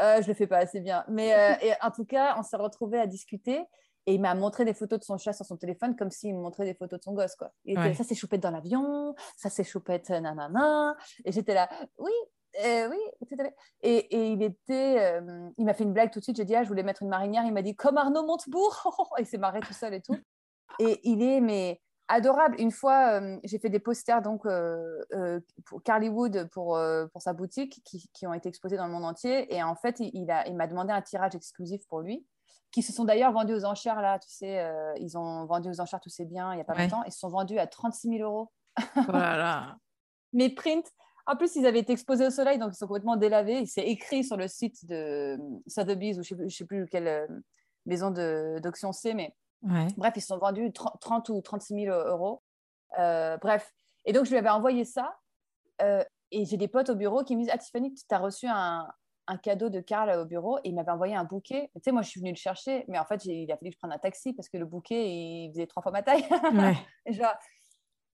euh, je le fais pas assez bien, mais euh, et en tout cas, on s'est retrouvés à discuter et il m'a montré des photos de son chat sur son téléphone comme s'il me montrait des photos de son gosse quoi. ça c'est choupette dans l'avion, ça c'est choupette nanana et j'étais là oui. oui, et, et, il était, il m'a fait une blague tout de suite. J'ai dit, ah, je voulais mettre une marinière. Il m'a dit, comme Arnaud Montebourg. et il s'est marré tout seul et tout. Et il est, mais adorable. Une fois, euh, j'ai fait des posters donc euh, euh, pour Carly Wood pour, pour sa boutique qui, qui, ont été exposés dans le monde entier. Et en fait, il, il m'a demandé un tirage exclusif pour lui, qui se sont d'ailleurs vendus aux enchères là. Tu sais, ils ont vendu aux enchères tous ces biens il n'y a pas longtemps. Ils se sont vendus à 36 000 euros. Voilà. Mes prints. En plus, ils avaient été exposés au soleil, donc ils sont complètement délavés. Il s'est écrit sur le site de Sotheby's ou je ne sais, sais, plus quelle maison d'auction c'est, mais Bref, ils se sont vendus 30 ou 36 000 euros. Euh, bref. Et donc, je lui avais envoyé ça. Euh, et j'ai des potes au bureau qui me disent Ah, Tiffany, tu as reçu un, un, cadeau de Karl au bureau. Et il m'avait envoyé un bouquet. Tu sais, moi, je suis venue le chercher. Mais en fait, il a fallu que je prenne un taxi parce que le bouquet, il faisait trois fois ma taille.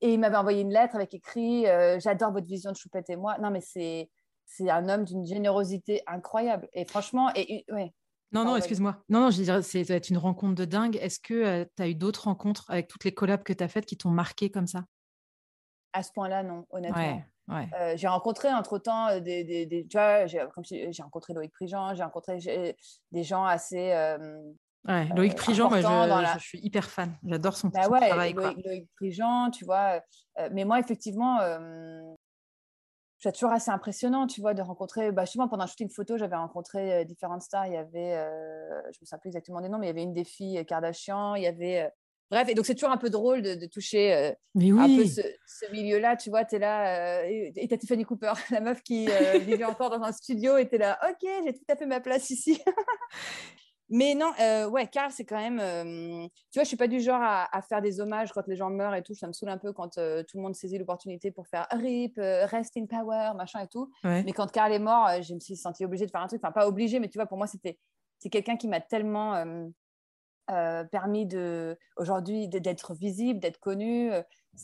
et il m'avait envoyé une lettre avec écrit euh, J'adore votre vision de Choupette et moi. Non, mais c'est. C'est un homme d'une générosité incroyable. Et franchement, et, ouais, non, non, excuse-moi. Non, non, je dirais, c'est être une rencontre de dingue. Est-ce que euh, tu as eu d'autres rencontres avec toutes les collabs que tu as faites qui t'ont marqué comme ça? À ce point-là, non, honnêtement. Ouais, euh, j'ai rencontré entre-temps euh, des, des, tu vois, j'ai, rencontré Loïc Prigent, j'ai rencontré des gens assez... ouais, Loïc Prigent, moi, je, je, suis hyper fan. J'adore son, bah travail. Loïc, Loïc, Prigent, tu vois. mais moi, effectivement, c'est toujours assez impressionnant, tu vois, de rencontrer. Bah, justement, pendant un shooting photo, j'avais rencontré euh, différentes stars. Il y avait, euh, je me souviens plus exactement des noms, mais il y avait une des filles euh, Kardashian. Il y avait. Bref, et donc c'est toujours un peu drôle de, toucher un peu ce, milieu-là. Tu vois, tu es là. et t'as Tiffany Cooper, la meuf qui vivait encore dans un studio, était là. Ok, j'ai tout à fait ma place ici. Mais non, euh, ouais, Carl, c'est quand même. Euh, tu vois, je suis pas du genre à, faire des hommages quand les gens meurent et tout. Ça me saoule un peu quand euh, tout le monde saisit l'opportunité pour faire RIP, Rest in Power, machin et tout. Mais quand Carl est mort, je me suis sentie obligée de faire un truc. Enfin, pas obligée, mais tu vois, pour moi, c'était c'est quelqu'un qui m'a tellement permis de aujourd'hui d'être visible, d'être connu.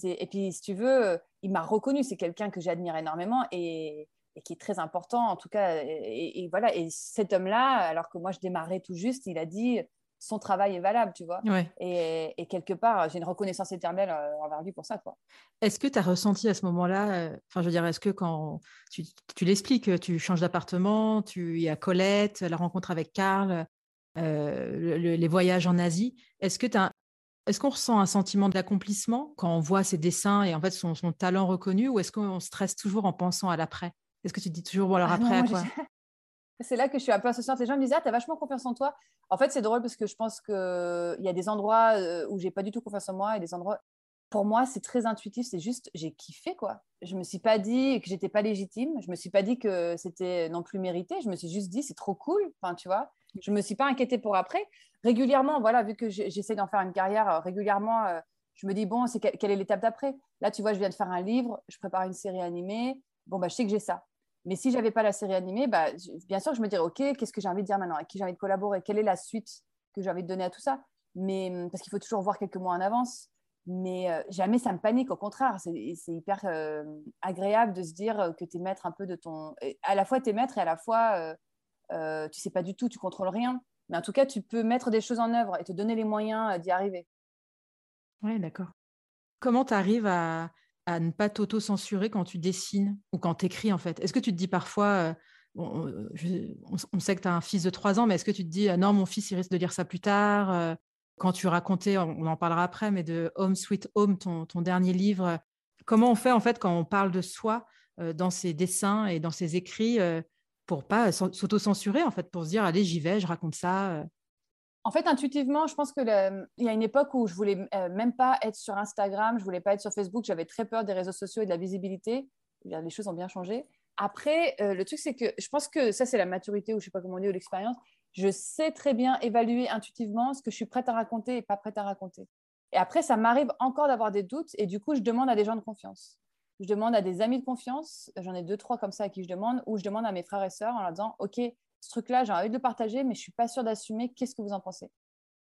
Et puis, si tu veux, il m'a reconnu. C'est quelqu'un que j'admire énormément et et qui est très important en tout cas. Et, voilà, et cet homme-là, alors que moi je démarrais tout juste, il a dit son travail est valable, tu vois. Et, quelque part, j'ai une reconnaissance éternelle euh, envers lui pour ça. quoi. Est-ce que tu as ressenti à ce moment-là, euh, enfin, je veux dire, est-ce que quand tu, tu l'expliques, tu changes d'appartement, tu y as Colette, la rencontre avec Karl, euh, les voyages en Asie, est-ce que tu as est-ce qu'on ressent un sentiment d'accomplissement quand on voit ses dessins et en fait son, son talent reconnu ou est-ce qu'on stresse toujours en pensant à l'après? Est-ce que tu te dis toujours, bon, alors ah après, quoi? C'est là que je suis un peu associante. Les gens me disent, ah, t'as vachement confiance en toi. En fait, c'est drôle parce que je pense qu'il y a des endroits euh, où j'ai pas du tout confiance en moi et des endroits pour moi, c'est très intuitif. C'est juste, j'ai kiffé, quoi. Je me suis pas dit que j'étais pas légitime. Je me suis pas dit que c'était non plus mérité. Je me suis juste dit, c'est trop cool. Enfin, tu vois, je me suis pas inquiétée pour après. Régulièrement, voilà, vu que j'essaie d'en faire une carrière euh, régulièrement, euh, je me dis, bon, c'est quelle est l'étape d'après? Là, tu vois, je viens de faire un livre, je prépare une série animée. Bon, bah, je sais que j'ai ça. Mais si j'avais pas la série animée, bah, bien sûr, je me dirais, OK, qu'est-ce que j'ai envie de dire maintenant? Avec qui j'ai envie de collaborer? Quelle est la suite que j'ai envie de donner à tout ça? Mais hum, parce qu'il faut toujours voir quelques mois en avance. Mais euh, jamais ça me panique, au contraire, c'est hyper euh, agréable de se dire que tu es maître un peu de ton. À la fois, tu es maître et à la fois, euh, tu sais pas du tout, tu contrôles rien. Mais en tout cas, tu peux mettre des choses en œuvre et te donner les moyens d'y arriver. Oui, d'accord. Comment tu arrives à, à, ne pas t'auto-censurer quand tu dessines ou quand tu écris, en fait? Est-ce que tu te dis parfois, on, sait que tu as un fils de 3 ans, mais est-ce que tu te dis, non, mon fils, il risque de lire ça plus tard quand tu racontais, on en parlera après, mais de Home Sweet Home, ton, dernier livre, comment on fait en fait quand on parle de soi euh, dans ses dessins et dans ses écrits euh, pour pas s'auto-censurer en fait, pour se dire allez j'y vais, je raconte ça. Euh. En fait, intuitivement, je pense qu'il y a une époque où je voulais même pas être sur Instagram, je voulais pas être sur Facebook, j'avais très peur des réseaux sociaux et de la visibilité. Les choses ont bien changé. Après, le truc, c'est que je pense que ça, c'est la maturité ou je sais pas comment dit, ou l'expérience je sais très bien évaluer intuitivement ce que je suis prête à raconter et pas prête à raconter. Et après, ça m'arrive encore d'avoir des doutes et du coup, je demande à des gens de confiance. Je demande à des amis de confiance, j'en ai deux, trois comme ça à qui je demande, ou je demande à mes frères et sœurs en leur disant, OK, ce truc-là, j'ai envie de le partager, mais je suis pas sûre d'assumer, qu'est-ce que vous en pensez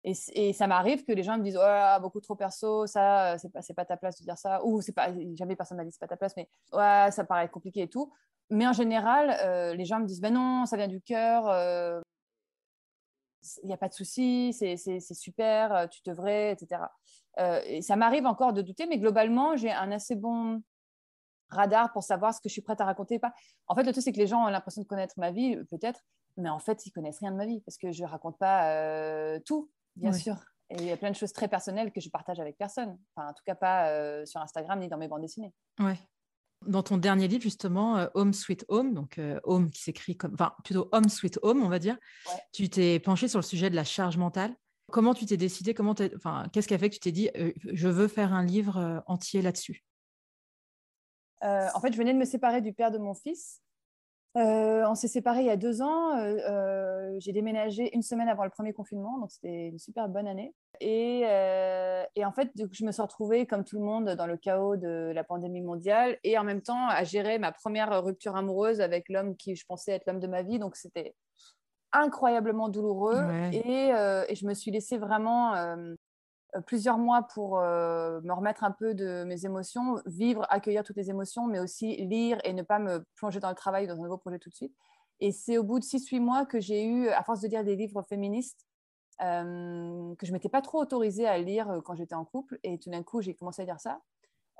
et, ça m'arrive que les gens me disent oh, beaucoup trop perso, ça, c'est pas, pas ta place de dire ça, ou c'est pas, jamais personne m'a dit c'est pas ta place, mais ouais, ça paraît compliqué et tout. Mais en général, euh, les gens me disent ben non, ça vient du cœur, euh, il n'y a pas de souci, c'est super, euh, tu devrais, etc. Euh, et ça m'arrive encore de douter, mais globalement, j'ai un assez bon radar pour savoir ce que je suis prête à raconter pas. En fait, le truc, c'est que les gens ont l'impression de connaître ma vie, peut-être, mais en fait, ils connaissent rien de ma vie parce que je ne raconte pas euh, tout, bien sûr. Et il y a plein de choses très personnelles que je partage avec personne. Enfin, en tout cas, pas sur Instagram ni dans mes bandes dessinées. Ouais dans ton dernier livre, justement, euh, Home Sweet Home, donc euh, Home qui s'écrit comme, enfin, plutôt Home Sweet Home, on va dire, tu t'es penché sur le sujet de la charge mentale. Comment tu t'es décidé comment enfin, Qu'est-ce qui a fait que tu t'es dit, euh, je veux faire un livre entier là-dessus? En fait, je venais de me séparer du père de mon fils. on s'est séparés il y a deux ans. j'ai déménagé une semaine avant le premier confinement, donc c'était une super bonne année. Euh, et, en fait, je me suis retrouvée, comme tout le monde, dans le chaos de la pandémie mondiale et en même temps à gérer ma première rupture amoureuse avec l'homme qui je pensais être l'homme de ma vie. Donc, c'était incroyablement douloureux. Euh, et, je me suis laissée vraiment euh, plusieurs mois pour me remettre un peu de mes émotions, vivre, accueillir toutes les émotions, mais aussi lire et ne pas me plonger dans le travail, dans un nouveau projet tout de suite. Et c'est au bout de 6-8 mois que j'ai eu, à force de lire des livres féministes, euh, que je m'étais pas trop autorisée à lire euh, quand j'étais en couple. Et tout d'un coup, j'ai commencé à dire ça.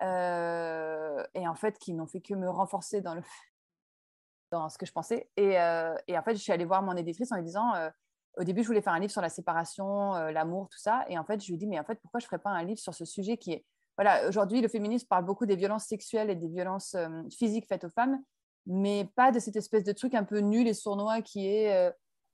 Euh, et en fait, qui n'ont fait que me renforcer dans, le... dans ce que je pensais. Et, et, en fait, je suis allée voir mon éditrice en lui disant au début, je voulais faire un livre sur la séparation, l'amour, tout ça. Et en fait, je lui ai dit, mais en fait, pourquoi je ne ferais pas un livre sur ce sujet qui est. Voilà, aujourd'hui, le féminisme parle beaucoup des violences sexuelles et des violences physiques faites aux femmes, mais pas de cette espèce de truc un peu nul et sournois qui est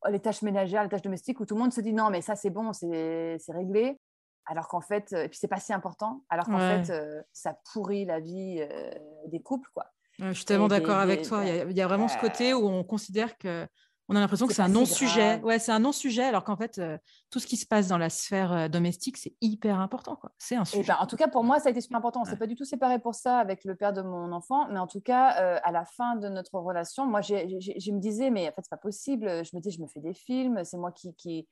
les tâches ménagères, les tâches domestiques, où tout le monde se dit non, mais ça c'est bon, c'est réglé. Alors qu'en fait, et puis c'est pas si important, alors qu'en fait, euh, ça pourrit la vie euh, des couples, quoi. je suis tellement d'accord avec toi. Il y, a, vraiment ce côté où on considère que on a l'impression que c'est un non-sujet. Ouais, c'est un non-sujet, alors qu'en fait, euh, tout ce qui se passe dans la sphère euh, domestique, c'est hyper important. C'est un sujet. Ben, en tout cas, pour moi, ça a été super important. On s'est pas du tout séparé pour ça avec le père de mon enfant, mais en tout cas, euh, à la fin de notre relation, moi, je me disais, mais en fait, c'est pas possible. Je me dis, je me fais des films, c'est moi qui, qui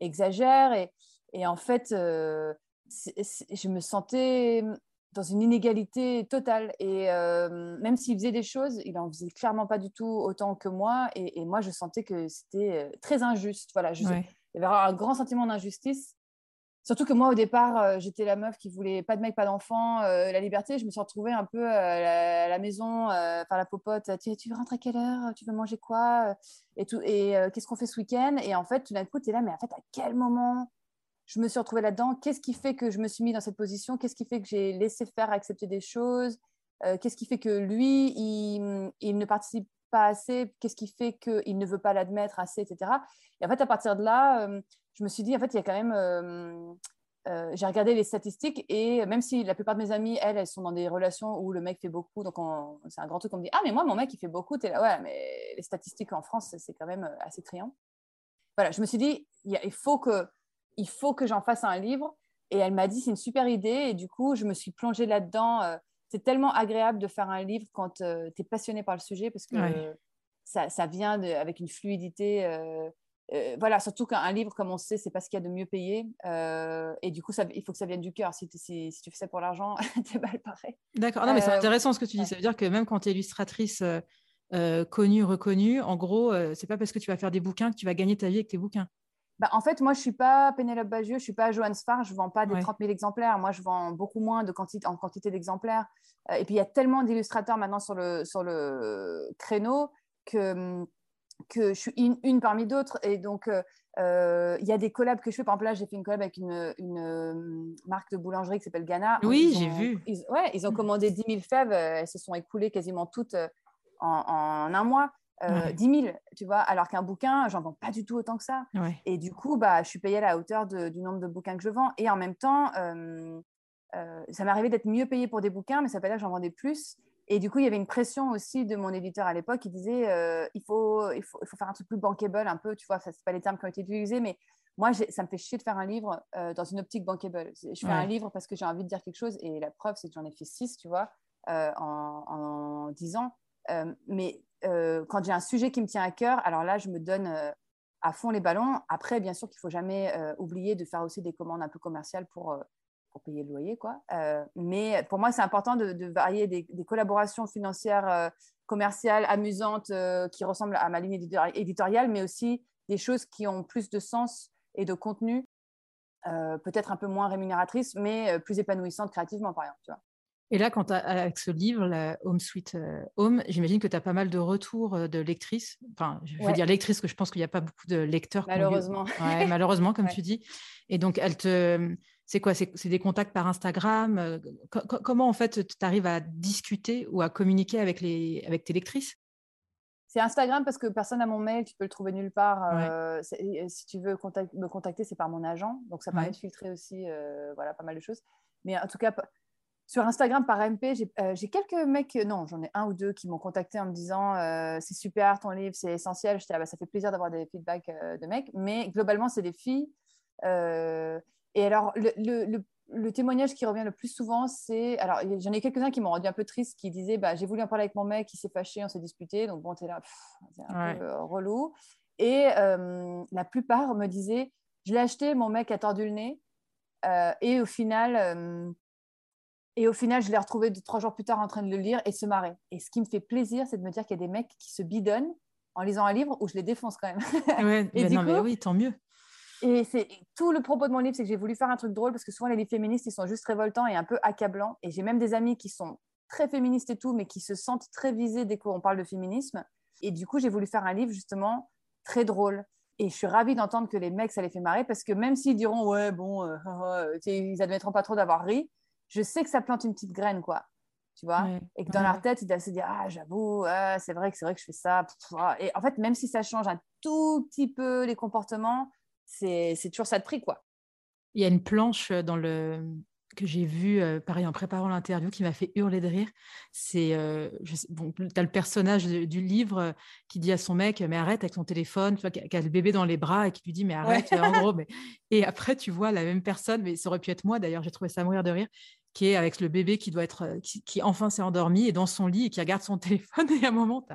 exagère, et, et en fait, je me sentais dans une inégalité totale. Et euh, même s'il faisait des choses, il en faisait clairement pas du tout autant que moi. Et, moi, je sentais que c'était euh, très injuste. Voilà, je, il y avait un grand sentiment d'injustice. Surtout que moi, au départ, euh, j'étais la meuf qui voulait pas de mec, pas d'enfant, la liberté. Je me suis retrouvée un peu à la, maison, par la popote. Tu, tu rentres à quelle heure? Tu veux manger quoi Et, tout, et qu'est-ce qu'on fait ce week-end? Et en fait, tout d'un coup, tu es là, mais en fait, à quel moment? Je me suis retrouvée là-dedans. Qu'est-ce qui fait que je me suis mis dans cette position? Qu'est-ce qui fait que j'ai laissé faire accepter des choses? Euh, Qu'est-ce qui fait que lui, il, ne participe pas assez? Qu'est-ce qui fait qu'il ne veut pas l'admettre assez, etc. Et en fait, à partir de là, euh, je me suis dit, en fait, il y a quand même j'ai regardé les statistiques et même si la plupart de mes amies, elles, elles sont dans des relations où le mec fait beaucoup, donc c'est un grand truc, on me dit Ah, mais moi, mon mec, il fait beaucoup. Es là, ouais, mais les statistiques en France, c'est quand même assez criant. Voilà, je me suis dit Il, faut que, il faut que j'en fasse un livre. Et elle m'a dit C'est une super idée. Et du coup, je me suis plongée là-dedans. c'est tellement agréable de faire un livre quand tu es passionné par le sujet parce que ça, ça, vient avec une fluidité. Euh, voilà, surtout qu'un livre, comme on sait, c'est pas ce qu'il y a de mieux payé. Euh, et du coup, ça, il faut que ça vienne du cœur. Si, si, tu fais ça pour l'argent, t'es mal pareil. D'accord. Non, mais c'est euh, intéressant ce que tu dis. Ça veut dire que même quand tu es illustratrice connue, reconnue, en gros, c'est pas parce que tu vas faire des bouquins que tu vas gagner ta vie avec tes bouquins. Bah, en fait, moi, je suis pas Pénélope Bagieux, je suis pas Joanne Sfar, je vends pas des 30 000 exemplaires. Moi, je vends beaucoup moins de quantité, en quantité d'exemplaires. et puis, il y a tellement d'illustrateurs maintenant sur le, sur le créneau que hum, que je suis une, parmi d'autres. Et donc, euh, euh, il y a des collabs que je fais. Par exemple, là, j'ai fait une collab avec une, une euh, marque de boulangerie qui s'appelle Ghana. Oui, j'ai vu. Ils, ouais, ils ont commandé 10 000 fèves. Elles se sont écoulées quasiment toutes en, un mois. 10 000, tu vois, alors qu'un bouquin, j'en vends pas du tout autant que ça. Et du coup, bah, je suis payée à la hauteur du nombre de bouquins que je vends. Et en même temps, ça m'est arrivé d'être mieux payée pour des bouquins, mais ça veut pas dire que j'en vendais plus. Et du coup, il y avait une pression aussi de mon éditeur à l'époque qui disait euh, il, faut, il, faut, il faut faire un truc plus bankable, un peu, tu vois, ce pas les termes qui ont été utilisés, mais moi, ça me fait chier de faire un livre euh, dans une optique bankable. Je fais un livre parce que j'ai envie de dire quelque chose, et la preuve, c'est que j'en ai fait six, tu vois, euh, en, dix ans. mais quand j'ai un sujet qui me tient à cœur, alors là, je me donne à fond les ballons. Après, bien sûr qu'il ne faut jamais oublier de faire aussi des commandes un peu commerciales pour pour payer le loyer. Quoi. Euh, mais pour moi, c'est important de, varier des, collaborations financières, euh, commerciales, amusantes, euh, qui ressemblent à ma ligne éditoriale, mais aussi des choses qui ont plus de sens et de contenu, peut-être un peu moins rémunératrices, mais plus épanouissantes créativement, par exemple. Et là, quand avec ce livre, la Home Sweet Home, j'imagine que tu as pas mal de retours de lectrices. Enfin, je veux dire lectrices, que je pense qu'il n'y a pas beaucoup de lecteurs. Malheureusement. Ouais, malheureusement, comme tu dis. Et donc, elles te c'est quoi? C'est des contacts par Instagram euh, Comment en fait tu arrives à discuter ou à communiquer avec, les, avec tes lectrices? C'est Instagram parce que personne n'a mon mail, tu peux le trouver nulle part. Euh, si tu veux me contacter, c'est par mon agent. Donc ça permet de filtrer aussi euh, voilà, pas mal de choses. Mais en tout cas, sur Instagram, par MP, j'ai quelques mecs, non, j'en ai un ou deux qui m'ont contacté en me disant c'est super ton livre, c'est essentiel. Ah, bah, ça fait plaisir d'avoir des feedbacks de mecs. Mais globalement, c'est des filles. Et alors, le, témoignage qui revient le plus souvent, c'est. Alors, j'en ai quelques-uns qui m'ont rendu un peu triste, qui disaient bah, J'ai voulu en parler avec mon mec, il s'est fâché, on s'est disputé. Donc, bon, t'es là, c'est un peu euh, relou. Et euh, la plupart me disaient Je l'ai acheté, mon mec a tordu le nez. Euh, et au final. Et au final, je l'ai retrouvé deux, trois jours plus tard en train de le lire et se marrer. Et ce qui me fait plaisir, c'est de me dire qu'il y a des mecs qui se bidonnent en lisant un livre où je les défonce quand même. Ouais, et non, mais oui, tant mieux. Et c'est tout le propos de mon livre, c'est que j'ai voulu faire un truc drôle parce que souvent les livres féministes, ils sont juste révoltants et un peu accablants. Et j'ai même des amis qui sont très féministes et tout, mais qui se sentent très visés dès qu'on parle de féminisme. Et du coup, j'ai voulu faire un livre justement très drôle. Et je suis ravie d'entendre que les mecs, ça les fait marrer parce que même s'ils diront, ouais, bon, euh, euh, ils admettront pas trop d'avoir ri, je sais que ça plante une petite graine, quoi. Tu vois? Et que dans leur tête, ils doivent se dire, ah, j'avoue, c'est vrai que c'est vrai que je fais ça. Et en fait, même si ça change un tout petit peu les comportements, c'est toujours ça de prix, quoi. Il y a une planche dans le que j'ai vue, pareil, en préparant l'interview, qui m'a fait hurler de rire. C'est, bon, tu as le personnage du livre qui dit à son mec, mais arrête avec ton téléphone, tu vois, qui a, le bébé dans les bras et qui lui dit, mais arrête, en gros. Mais... Et après, tu vois la même personne, mais ça aurait pu être moi d'ailleurs, j'ai trouvé ça mourir de rire, qui est avec le bébé qui doit être, qui, enfin s'est endormi et dans son lit et qui regarde son téléphone et à un moment,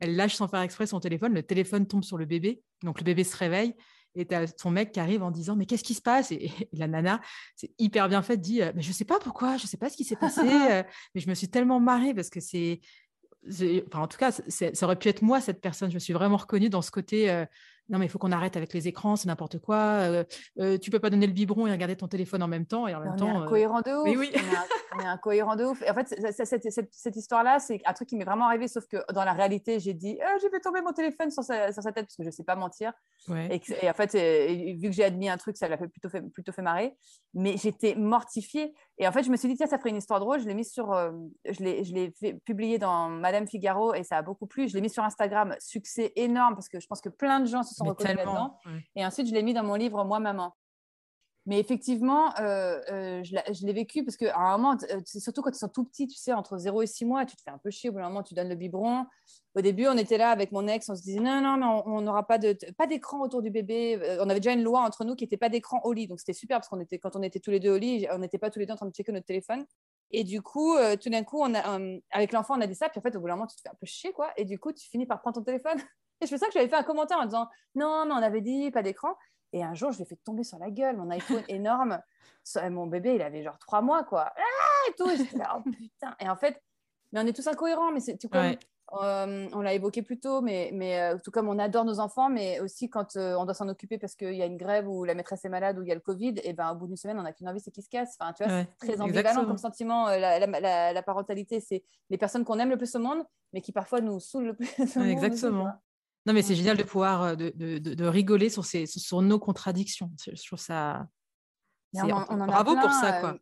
elle lâche sans faire exprès son téléphone, le téléphone tombe sur le bébé, donc le bébé se réveille et tu as ton mec qui arrive en disant Mais qu'est-ce qui se passe? Et, la nana, c'est hyper bien fait, dit euh, Mais je sais pas pourquoi, je sais pas ce qui s'est passé, euh, mais je me suis tellement marrée parce que c'est. Enfin, en tout cas, ça aurait pu être moi, cette personne. Je me suis vraiment reconnue dans ce côté euh, non mais il faut qu'on arrête avec les écrans, c'est n'importe quoi. Euh, euh, tu peux pas donner le biberon et regarder ton téléphone en même temps et en même on temps. Est incohérent de ouf. oui. on, est incohérent de ouf. en fait, cette, histoire-là, c'est un truc qui m'est vraiment arrivé, sauf que dans la réalité, j'ai dit, oh, j'ai fait tomber mon téléphone sur sa, sur sa, tête parce que je sais pas mentir. Et, en fait, vu que j'ai admis un truc, ça l'a fait plutôt fait, plutôt fait marrer. Mais j'étais mortifiée. Et en fait, je me suis dit, tiens, ça ferait une histoire drôle. Je l'ai mis sur, euh, je l'ai, publié dans Madame Figaro et ça a beaucoup plu. Je l'ai mis sur Instagram, succès énorme parce que je pense que plein de gens se sont reconnus là-dedans. Et ensuite, je l'ai mis dans mon livre Moi Maman. Mais effectivement, euh, euh, je l'ai vécu parce qu'à un moment, euh, surtout quand ils sont tout petits, tu sais, entre 0 et 6 mois, tu te fais un peu chier. Au bout d'un moment, tu donnes le biberon. Au début, on était là avec mon ex, on se disait non, non, mais on n'aura pas d'écran autour du bébé. On avait déjà une loi entre nous qui n'était pas d'écran au lit. Donc c'était super parce qu'on était, quand on était tous les deux au lit, on n'était pas tous les deux en train de checker notre téléphone. Et du coup, tout d'un coup, avec l'enfant, on a dit ça. Puis en fait, au bout d'un moment, tu te fais un peu chier, quoi. Et du coup, tu finis par prendre ton téléphone. Et je fais que j'avais fait un commentaire en disant non, mais on avait dit pas d'écran. Et un jour, je l'ai fait tomber sur la gueule, mon iPhone énorme. Mon bébé, il avait genre trois mois, quoi. Ah, et tout. Et oh putain. Et en fait, mais on est tous incohérents, mais c'est tout comme. Euh, on l'a évoqué plus tôt, mais, mais euh, tout comme on adore nos enfants, mais aussi quand euh, on doit s'en occuper parce qu'il y a une grève ou la maîtresse est malade ou il y a le Covid, et ben au bout d'une semaine, on n'a qu'une envie, c'est qu'il se casse. Enfin, tu vois, c'est très ambivalent comme sentiment. La, la, la, parentalité, c'est les personnes qu'on aime le plus au monde, mais qui parfois nous saoulent le plus. exactement. Non, mais c'est génial de pouvoir euh, de, de, de, rigoler sur, ces, sur nos contradictions. Je trouve ça. On, on bravo pour ça, quoi. Euh,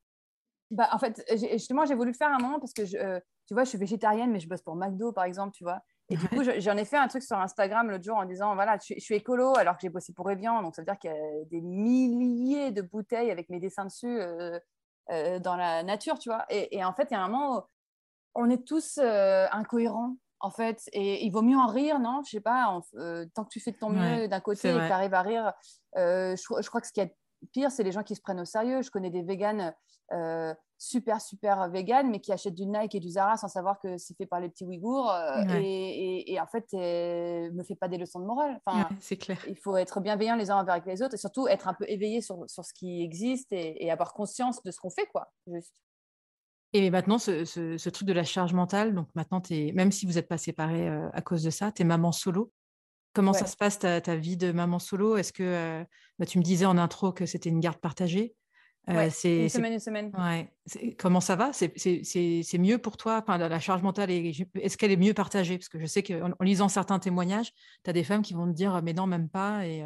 bah, en fait, justement, j'ai voulu le faire un moment parce que, je, euh, tu vois, je suis végétarienne, mais je bosse pour McDo, par exemple, tu vois. Et du coup, j'en ai fait un truc sur Instagram l'autre jour en disant, voilà, je, suis écolo alors que j'ai bossé pour Evian. Donc, ça veut dire qu'il y a des milliers de bouteilles avec mes dessins dessus dans la nature, tu vois. Et, et en fait, il y a un moment où on est tous incohérents en fait. Et il vaut mieux en rire, non? Je sais pas, euh, tant que tu fais de ton mieux d'un côté et que tu arrives à rire, euh, je, crois que ce qui est pire, c'est les gens qui se prennent au sérieux. Je connais des véganes euh, super, super véganes, mais qui achètent du Nike et du Zara sans savoir que c'est fait par les petits Ouïghours. Et, en fait, me fais pas des leçons de morale. Enfin, c'est clair. Il faut être bienveillant les uns envers les autres et surtout être un peu éveillé sur, sur ce qui existe et, et avoir conscience de ce qu'on fait, quoi, juste. Et maintenant, ce, truc de la charge mentale, donc maintenant, es, même si vous n'êtes pas séparés euh, à cause de ça, tu es maman solo. Comment ça se passe ta, vie de maman solo? Est-ce que euh, bah, tu me disais en intro que c'était une garde partagée euh, c'est, Une semaine, une semaine. Ouais. Comment ça va? C'est, mieux pour toi? Enfin, La charge mentale, est-ce qu'elle est mieux partagée? Parce que je sais qu'en en lisant certains témoignages, tu as des femmes qui vont te dire Mais non, même pas. Et,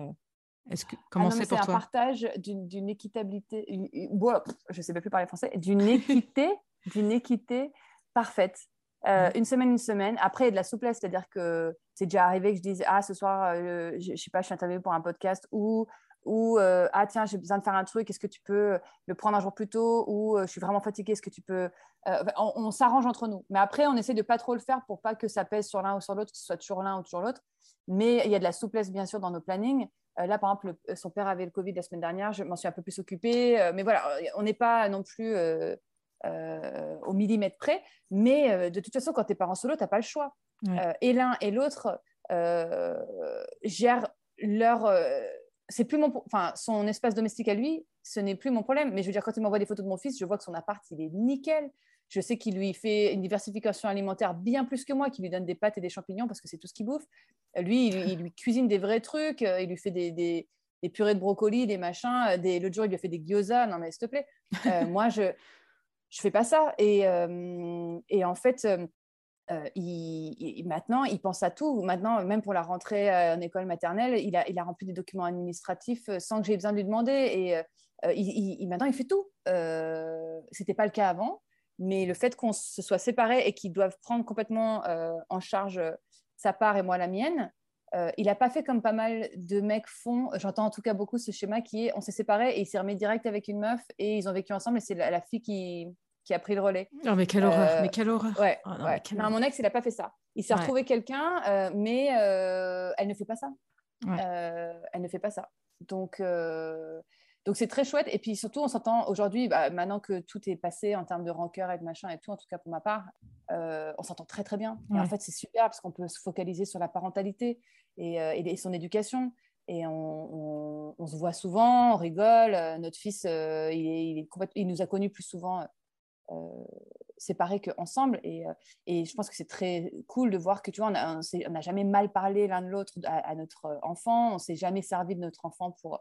est-ce que, comment ah c'est pour toi C'est un partage d'une, équitabilité. je ne sais plus parler français. D'une équité d'une équité parfaite. Euh, une semaine, une semaine. Après, il y a de la souplesse, c'est-à-dire que c'est déjà arrivé que je dise Ah, ce soir, euh, je ne sais pas, je suis interviewée pour un podcast ou, ou euh, Ah, tiens, j'ai besoin de faire un truc, est-ce que tu peux le prendre un jour plus tôt Ou je suis vraiment fatiguée, est-ce que tu peux. on, s'arrange entre nous. Mais après, on essaie de pas trop le faire pour pas que ça pèse sur l'un ou sur l'autre, que ce soit toujours l'un ou toujours l'autre. Mais il y a de la souplesse, bien sûr, dans nos plannings. là, par exemple, son père avait le Covid la semaine dernière, je m'en suis un peu plus occupée. mais voilà, on n'est pas non plus euh, au millimètre près. Mais euh, de toute façon, quand tu es parent solo, tu n'as pas le choix. Euh, et l'un et l'autre gèrent leur. c'est plus mon, enfin, son espace domestique à lui, ce n'est plus mon problème. Mais je veux dire, quand il m'envoie des photos de mon fils, je vois que son appart, il est nickel. Je sais qu'il lui fait une diversification alimentaire bien plus que moi, qu'il lui donne des pâtes et des champignons parce que c'est tout ce qu'il bouffe. Lui, il, lui cuisine des vrais trucs, il lui fait des, des, purées de brocoli, des machins. Des... L'autre jour, il lui a fait des gyoza. Non, mais s'il te plaît. moi, je, je fais pas ça. Et, et en fait, il, maintenant, il pense à tout. Maintenant, même pour la rentrée en école maternelle, il a, il a rempli des documents administratifs sans que j'ai besoin de lui demander. Et il, maintenant, il fait tout. C'était pas le cas avant, mais le fait qu'on se soit séparés et qu'ils doivent prendre complètement en charge sa part et moi la mienne, il n'a pas fait comme pas mal de mecs font. J'entends en tout cas beaucoup ce schéma qui est on s'est séparés et il s'est remis direct avec une meuf et ils ont vécu ensemble et c'est la, fille qui, qui a pris le relais. Non, mais quelle horreur, mais quelle horreur. Ouais, oh non, mon ex, il n'a pas fait ça. Il s'est retrouvé quelqu'un, euh, mais euh, elle ne fait pas ça. Euh, elle ne fait pas ça. Donc, donc c'est très chouette. Et puis surtout, on s'entend aujourd'hui, bah, maintenant que tout est passé en termes de rancœur et de machin et tout, en tout cas pour ma part, on s'entend très très bien. Et en fait, c'est super parce qu'on peut se focaliser sur la parentalité et, et son éducation et on, on, se voit souvent, on rigole. Notre fils, il, il, il, nous a connus plus souvent euh, séparés qu'ensemble. Et, euh, et je pense que c'est très cool de voir que, tu vois, on n'a jamais mal parlé l'un de l'autre à, notre enfant, on s'est jamais servi de notre enfant pour,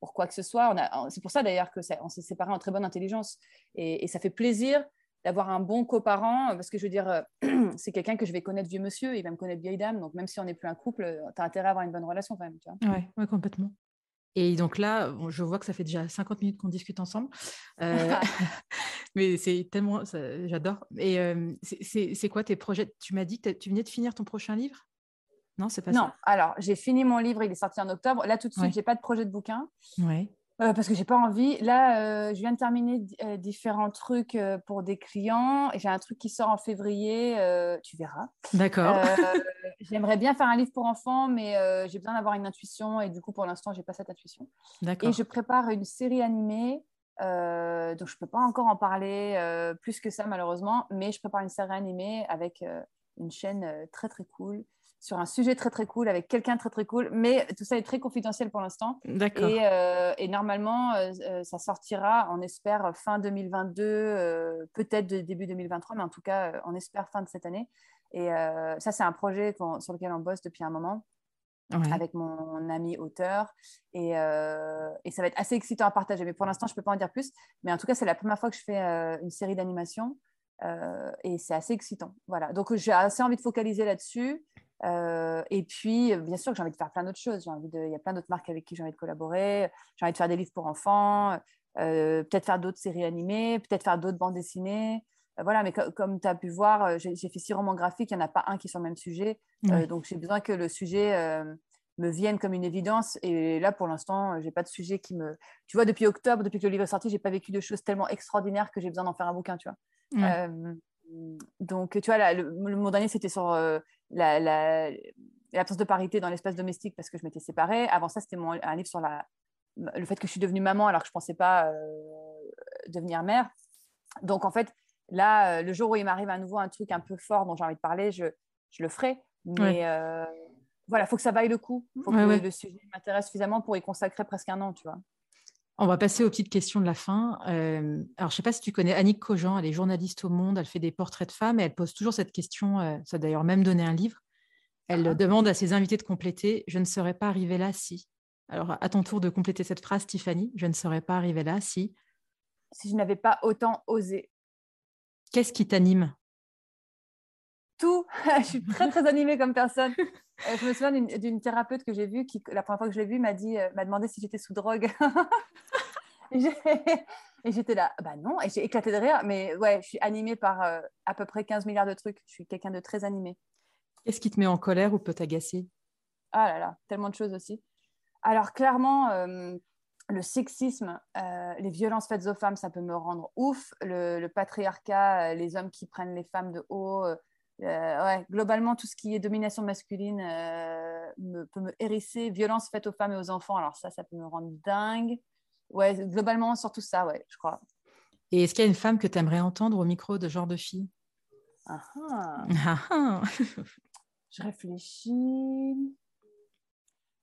pour quoi que ce soit. C'est pour ça d'ailleurs que on s'est séparés en très bonne intelligence. Et, ça fait plaisir d'avoir un bon coparent, parce que je veux dire, euh, c'est quelqu'un que je vais connaître vieux monsieur, il va me connaître vieille dame, donc même si on n'est plus un couple, tu as intérêt à avoir une bonne relation quand même. Tu vois ouais, complètement. Et donc là, je vois que ça fait déjà 50 minutes qu'on discute ensemble. Euh, mais c'est tellement, j'adore. Et c'est quoi tes projets? Tu m'as dit que tu venais de finir ton prochain livre? Non, c'est pas non. ça. alors j'ai fini mon livre, il est sorti en octobre. Là, tout de suite, j'ai pas de projet de bouquin. Ouais. euh, parce que j'ai pas envie. Là, euh, je viens de terminer euh, différents trucs pour des clients. J'ai un truc qui sort en février. tu verras. D'accord. J'aimerais bien faire un livre pour enfants, mais j'ai besoin d'avoir une intuition et du coup, pour l'instant, j'ai pas cette intuition. D'accord. Et je prépare une série animée. Donc, je peux pas encore en parler plus que ça, malheureusement, mais je prépare une série animée avec une chaîne très très cool sur un sujet très très cool avec quelqu'un très très cool, mais tout ça est très confidentiel pour l'instant. D'accord. Et, euh, normalement, euh, euh, ça sortira, on espère fin 2022, peut-être début 2023, mais en tout cas, on espère fin de cette année. Et ça, c'est un projet sur lequel on bosse depuis un moment. Avec mon ami auteur. Et, et, ça va être assez excitant à partager. Mais pour l'instant je ne peux pas en dire plus. Mais en tout cas c'est la première fois que je fais une série d'animation et c'est assez excitant. Voilà. Donc j'ai assez envie de focaliser là-dessus. Euh, et puis, bien sûr j'ai envie de faire plein d'autres choses. Il y a plein d'autres marques avec qui j'ai envie de collaborer. J'ai envie de faire des livres pour enfants, euh, peut-être faire d'autres séries animées, peut-être faire d'autres bandes dessinées. Euh, voilà, mais comme tu as pu voir, j'ai fait six romans graphiques, il n'y en a pas un qui est sur le même sujet. donc, j'ai besoin que le sujet me vienne comme une évidence. Et là, pour l'instant, j'ai pas de sujet qui me. Tu vois, depuis octobre, depuis que le livre est sorti, j'ai pas vécu de choses tellement extraordinaires que j'ai besoin d'en faire un bouquin, tu vois. donc, tu vois, le, le, dernier, c'était sur l'absence de parité dans l'espace domestique parce que je m'étais séparée. Avant ça, c'était un livre sur la, le fait que je suis devenue maman alors que je ne pensais pas euh, devenir mère. Donc, en fait, là, euh, le jour où il m'arrive à nouveau un truc un peu fort dont j'ai envie de parler, je, je le ferai. Mais euh, voilà, il faut que ça vaille le coup. Il faut que le sujet m'intéresse suffisamment pour y consacrer presque un an, tu vois. On va passer aux petites questions de la fin. alors, je ne sais pas si tu connais Annick Cogent, elle est journaliste au Monde, elle fait des portraits de femmes et elle pose toujours cette question, ça a d'ailleurs même donné un livre. Elle ah. demande à ses invités de compléter Je ne serais pas arrivée là si. Alors, à ton tour de compléter cette phrase, Tiffany Je ne serais pas arrivée là si. Si je n'avais pas autant osé. Qu'est-ce qui t'anime? Tout. je suis très, très animée comme personne. Euh, je me souviens d'une thérapeute que j'ai vue qui, la première fois que je l'ai vue, m'a dit, euh, m'a demandé si j'étais sous drogue. et j'étais là, bah non, et j'ai éclaté de rire. Mais ouais, je suis animée par euh, à peu près 15 milliards de trucs. Je suis quelqu'un de très animé. Qu'est-ce qui te met en colère ou peut t'agacer? Ah là là, tellement de choses aussi. Alors clairement, le sexisme, les violences faites aux femmes, ça peut me rendre ouf. Le, le patriarcat, les hommes qui prennent les femmes de haut, euh, ouais, globalement, tout ce qui est domination masculine euh, me, peut me hérisser. Violence faite aux femmes et aux enfants, alors ça, ça peut me rendre dingue. Ouais, globalement, surtout ça, ouais, je crois. Et est-ce qu'il y a une femme que tu aimerais entendre au micro de genre de fille? Ah, ah. ah Je réfléchis.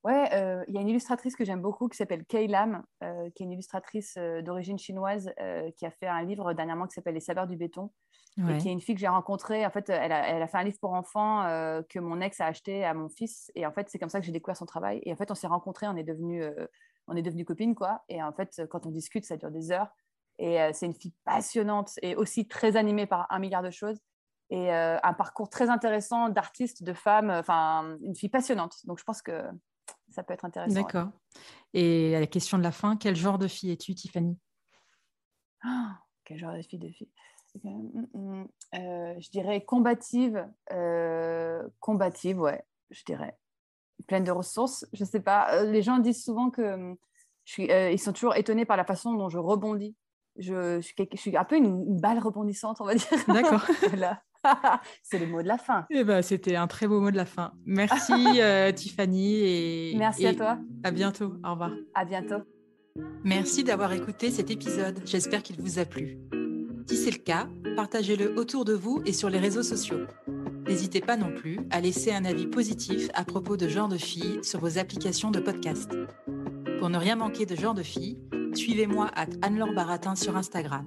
Ouais, euh, il y a une illustratrice que j'aime beaucoup qui s'appelle Kay Lam, qui est une illustratrice d'origine chinoise qui a fait un livre dernièrement qui s'appelle Les saveurs du béton et qui est une fille que j'ai rencontrée. En fait, elle a, fait un livre pour enfants euh, que mon ex a acheté à mon fils. Et en fait, c'est comme ça que j'ai découvert son travail. Et en fait, on s'est rencontrés, on est devenus euh, on est devenu copines, quoi. Et en fait, quand on discute, ça dure des heures. Et euh, c'est une fille passionnante et aussi très animée par un milliard de choses. Et un parcours très intéressant d'artiste, de femme, enfin, une fille passionnante. Donc, je pense que ça peut être intéressant. D'accord. Et la question de la fin, quel genre de fille es-tu, Tiffany? Oh, Quel genre de fille de fille? Mm, mm, euh, je dirais combative, euh, combative, ouais, je dirais. Pleine de ressources, je sais pas. Euh, les gens disent souvent que je suis, ils sont toujours étonnés par la façon dont je rebondis. Je, suis, je suis, un peu une, balle rebondissante, on va dire. D'accord. C'est le mot de la fin. Eh ben, C'était un très beau mot de la fin. Merci Tiffany. Et, Merci à toi. À bientôt. Au revoir. À bientôt. Merci d'avoir écouté cet épisode. J'espère qu'il vous a plu. Si c'est le cas, partagez-le autour de vous et sur les réseaux sociaux. N'hésitez pas non plus à laisser un avis positif à propos de Genre de Filles sur vos applications de podcast. Pour ne rien manquer de Genre de Filles, suivez-moi à Anne-Laure Baratin sur Instagram.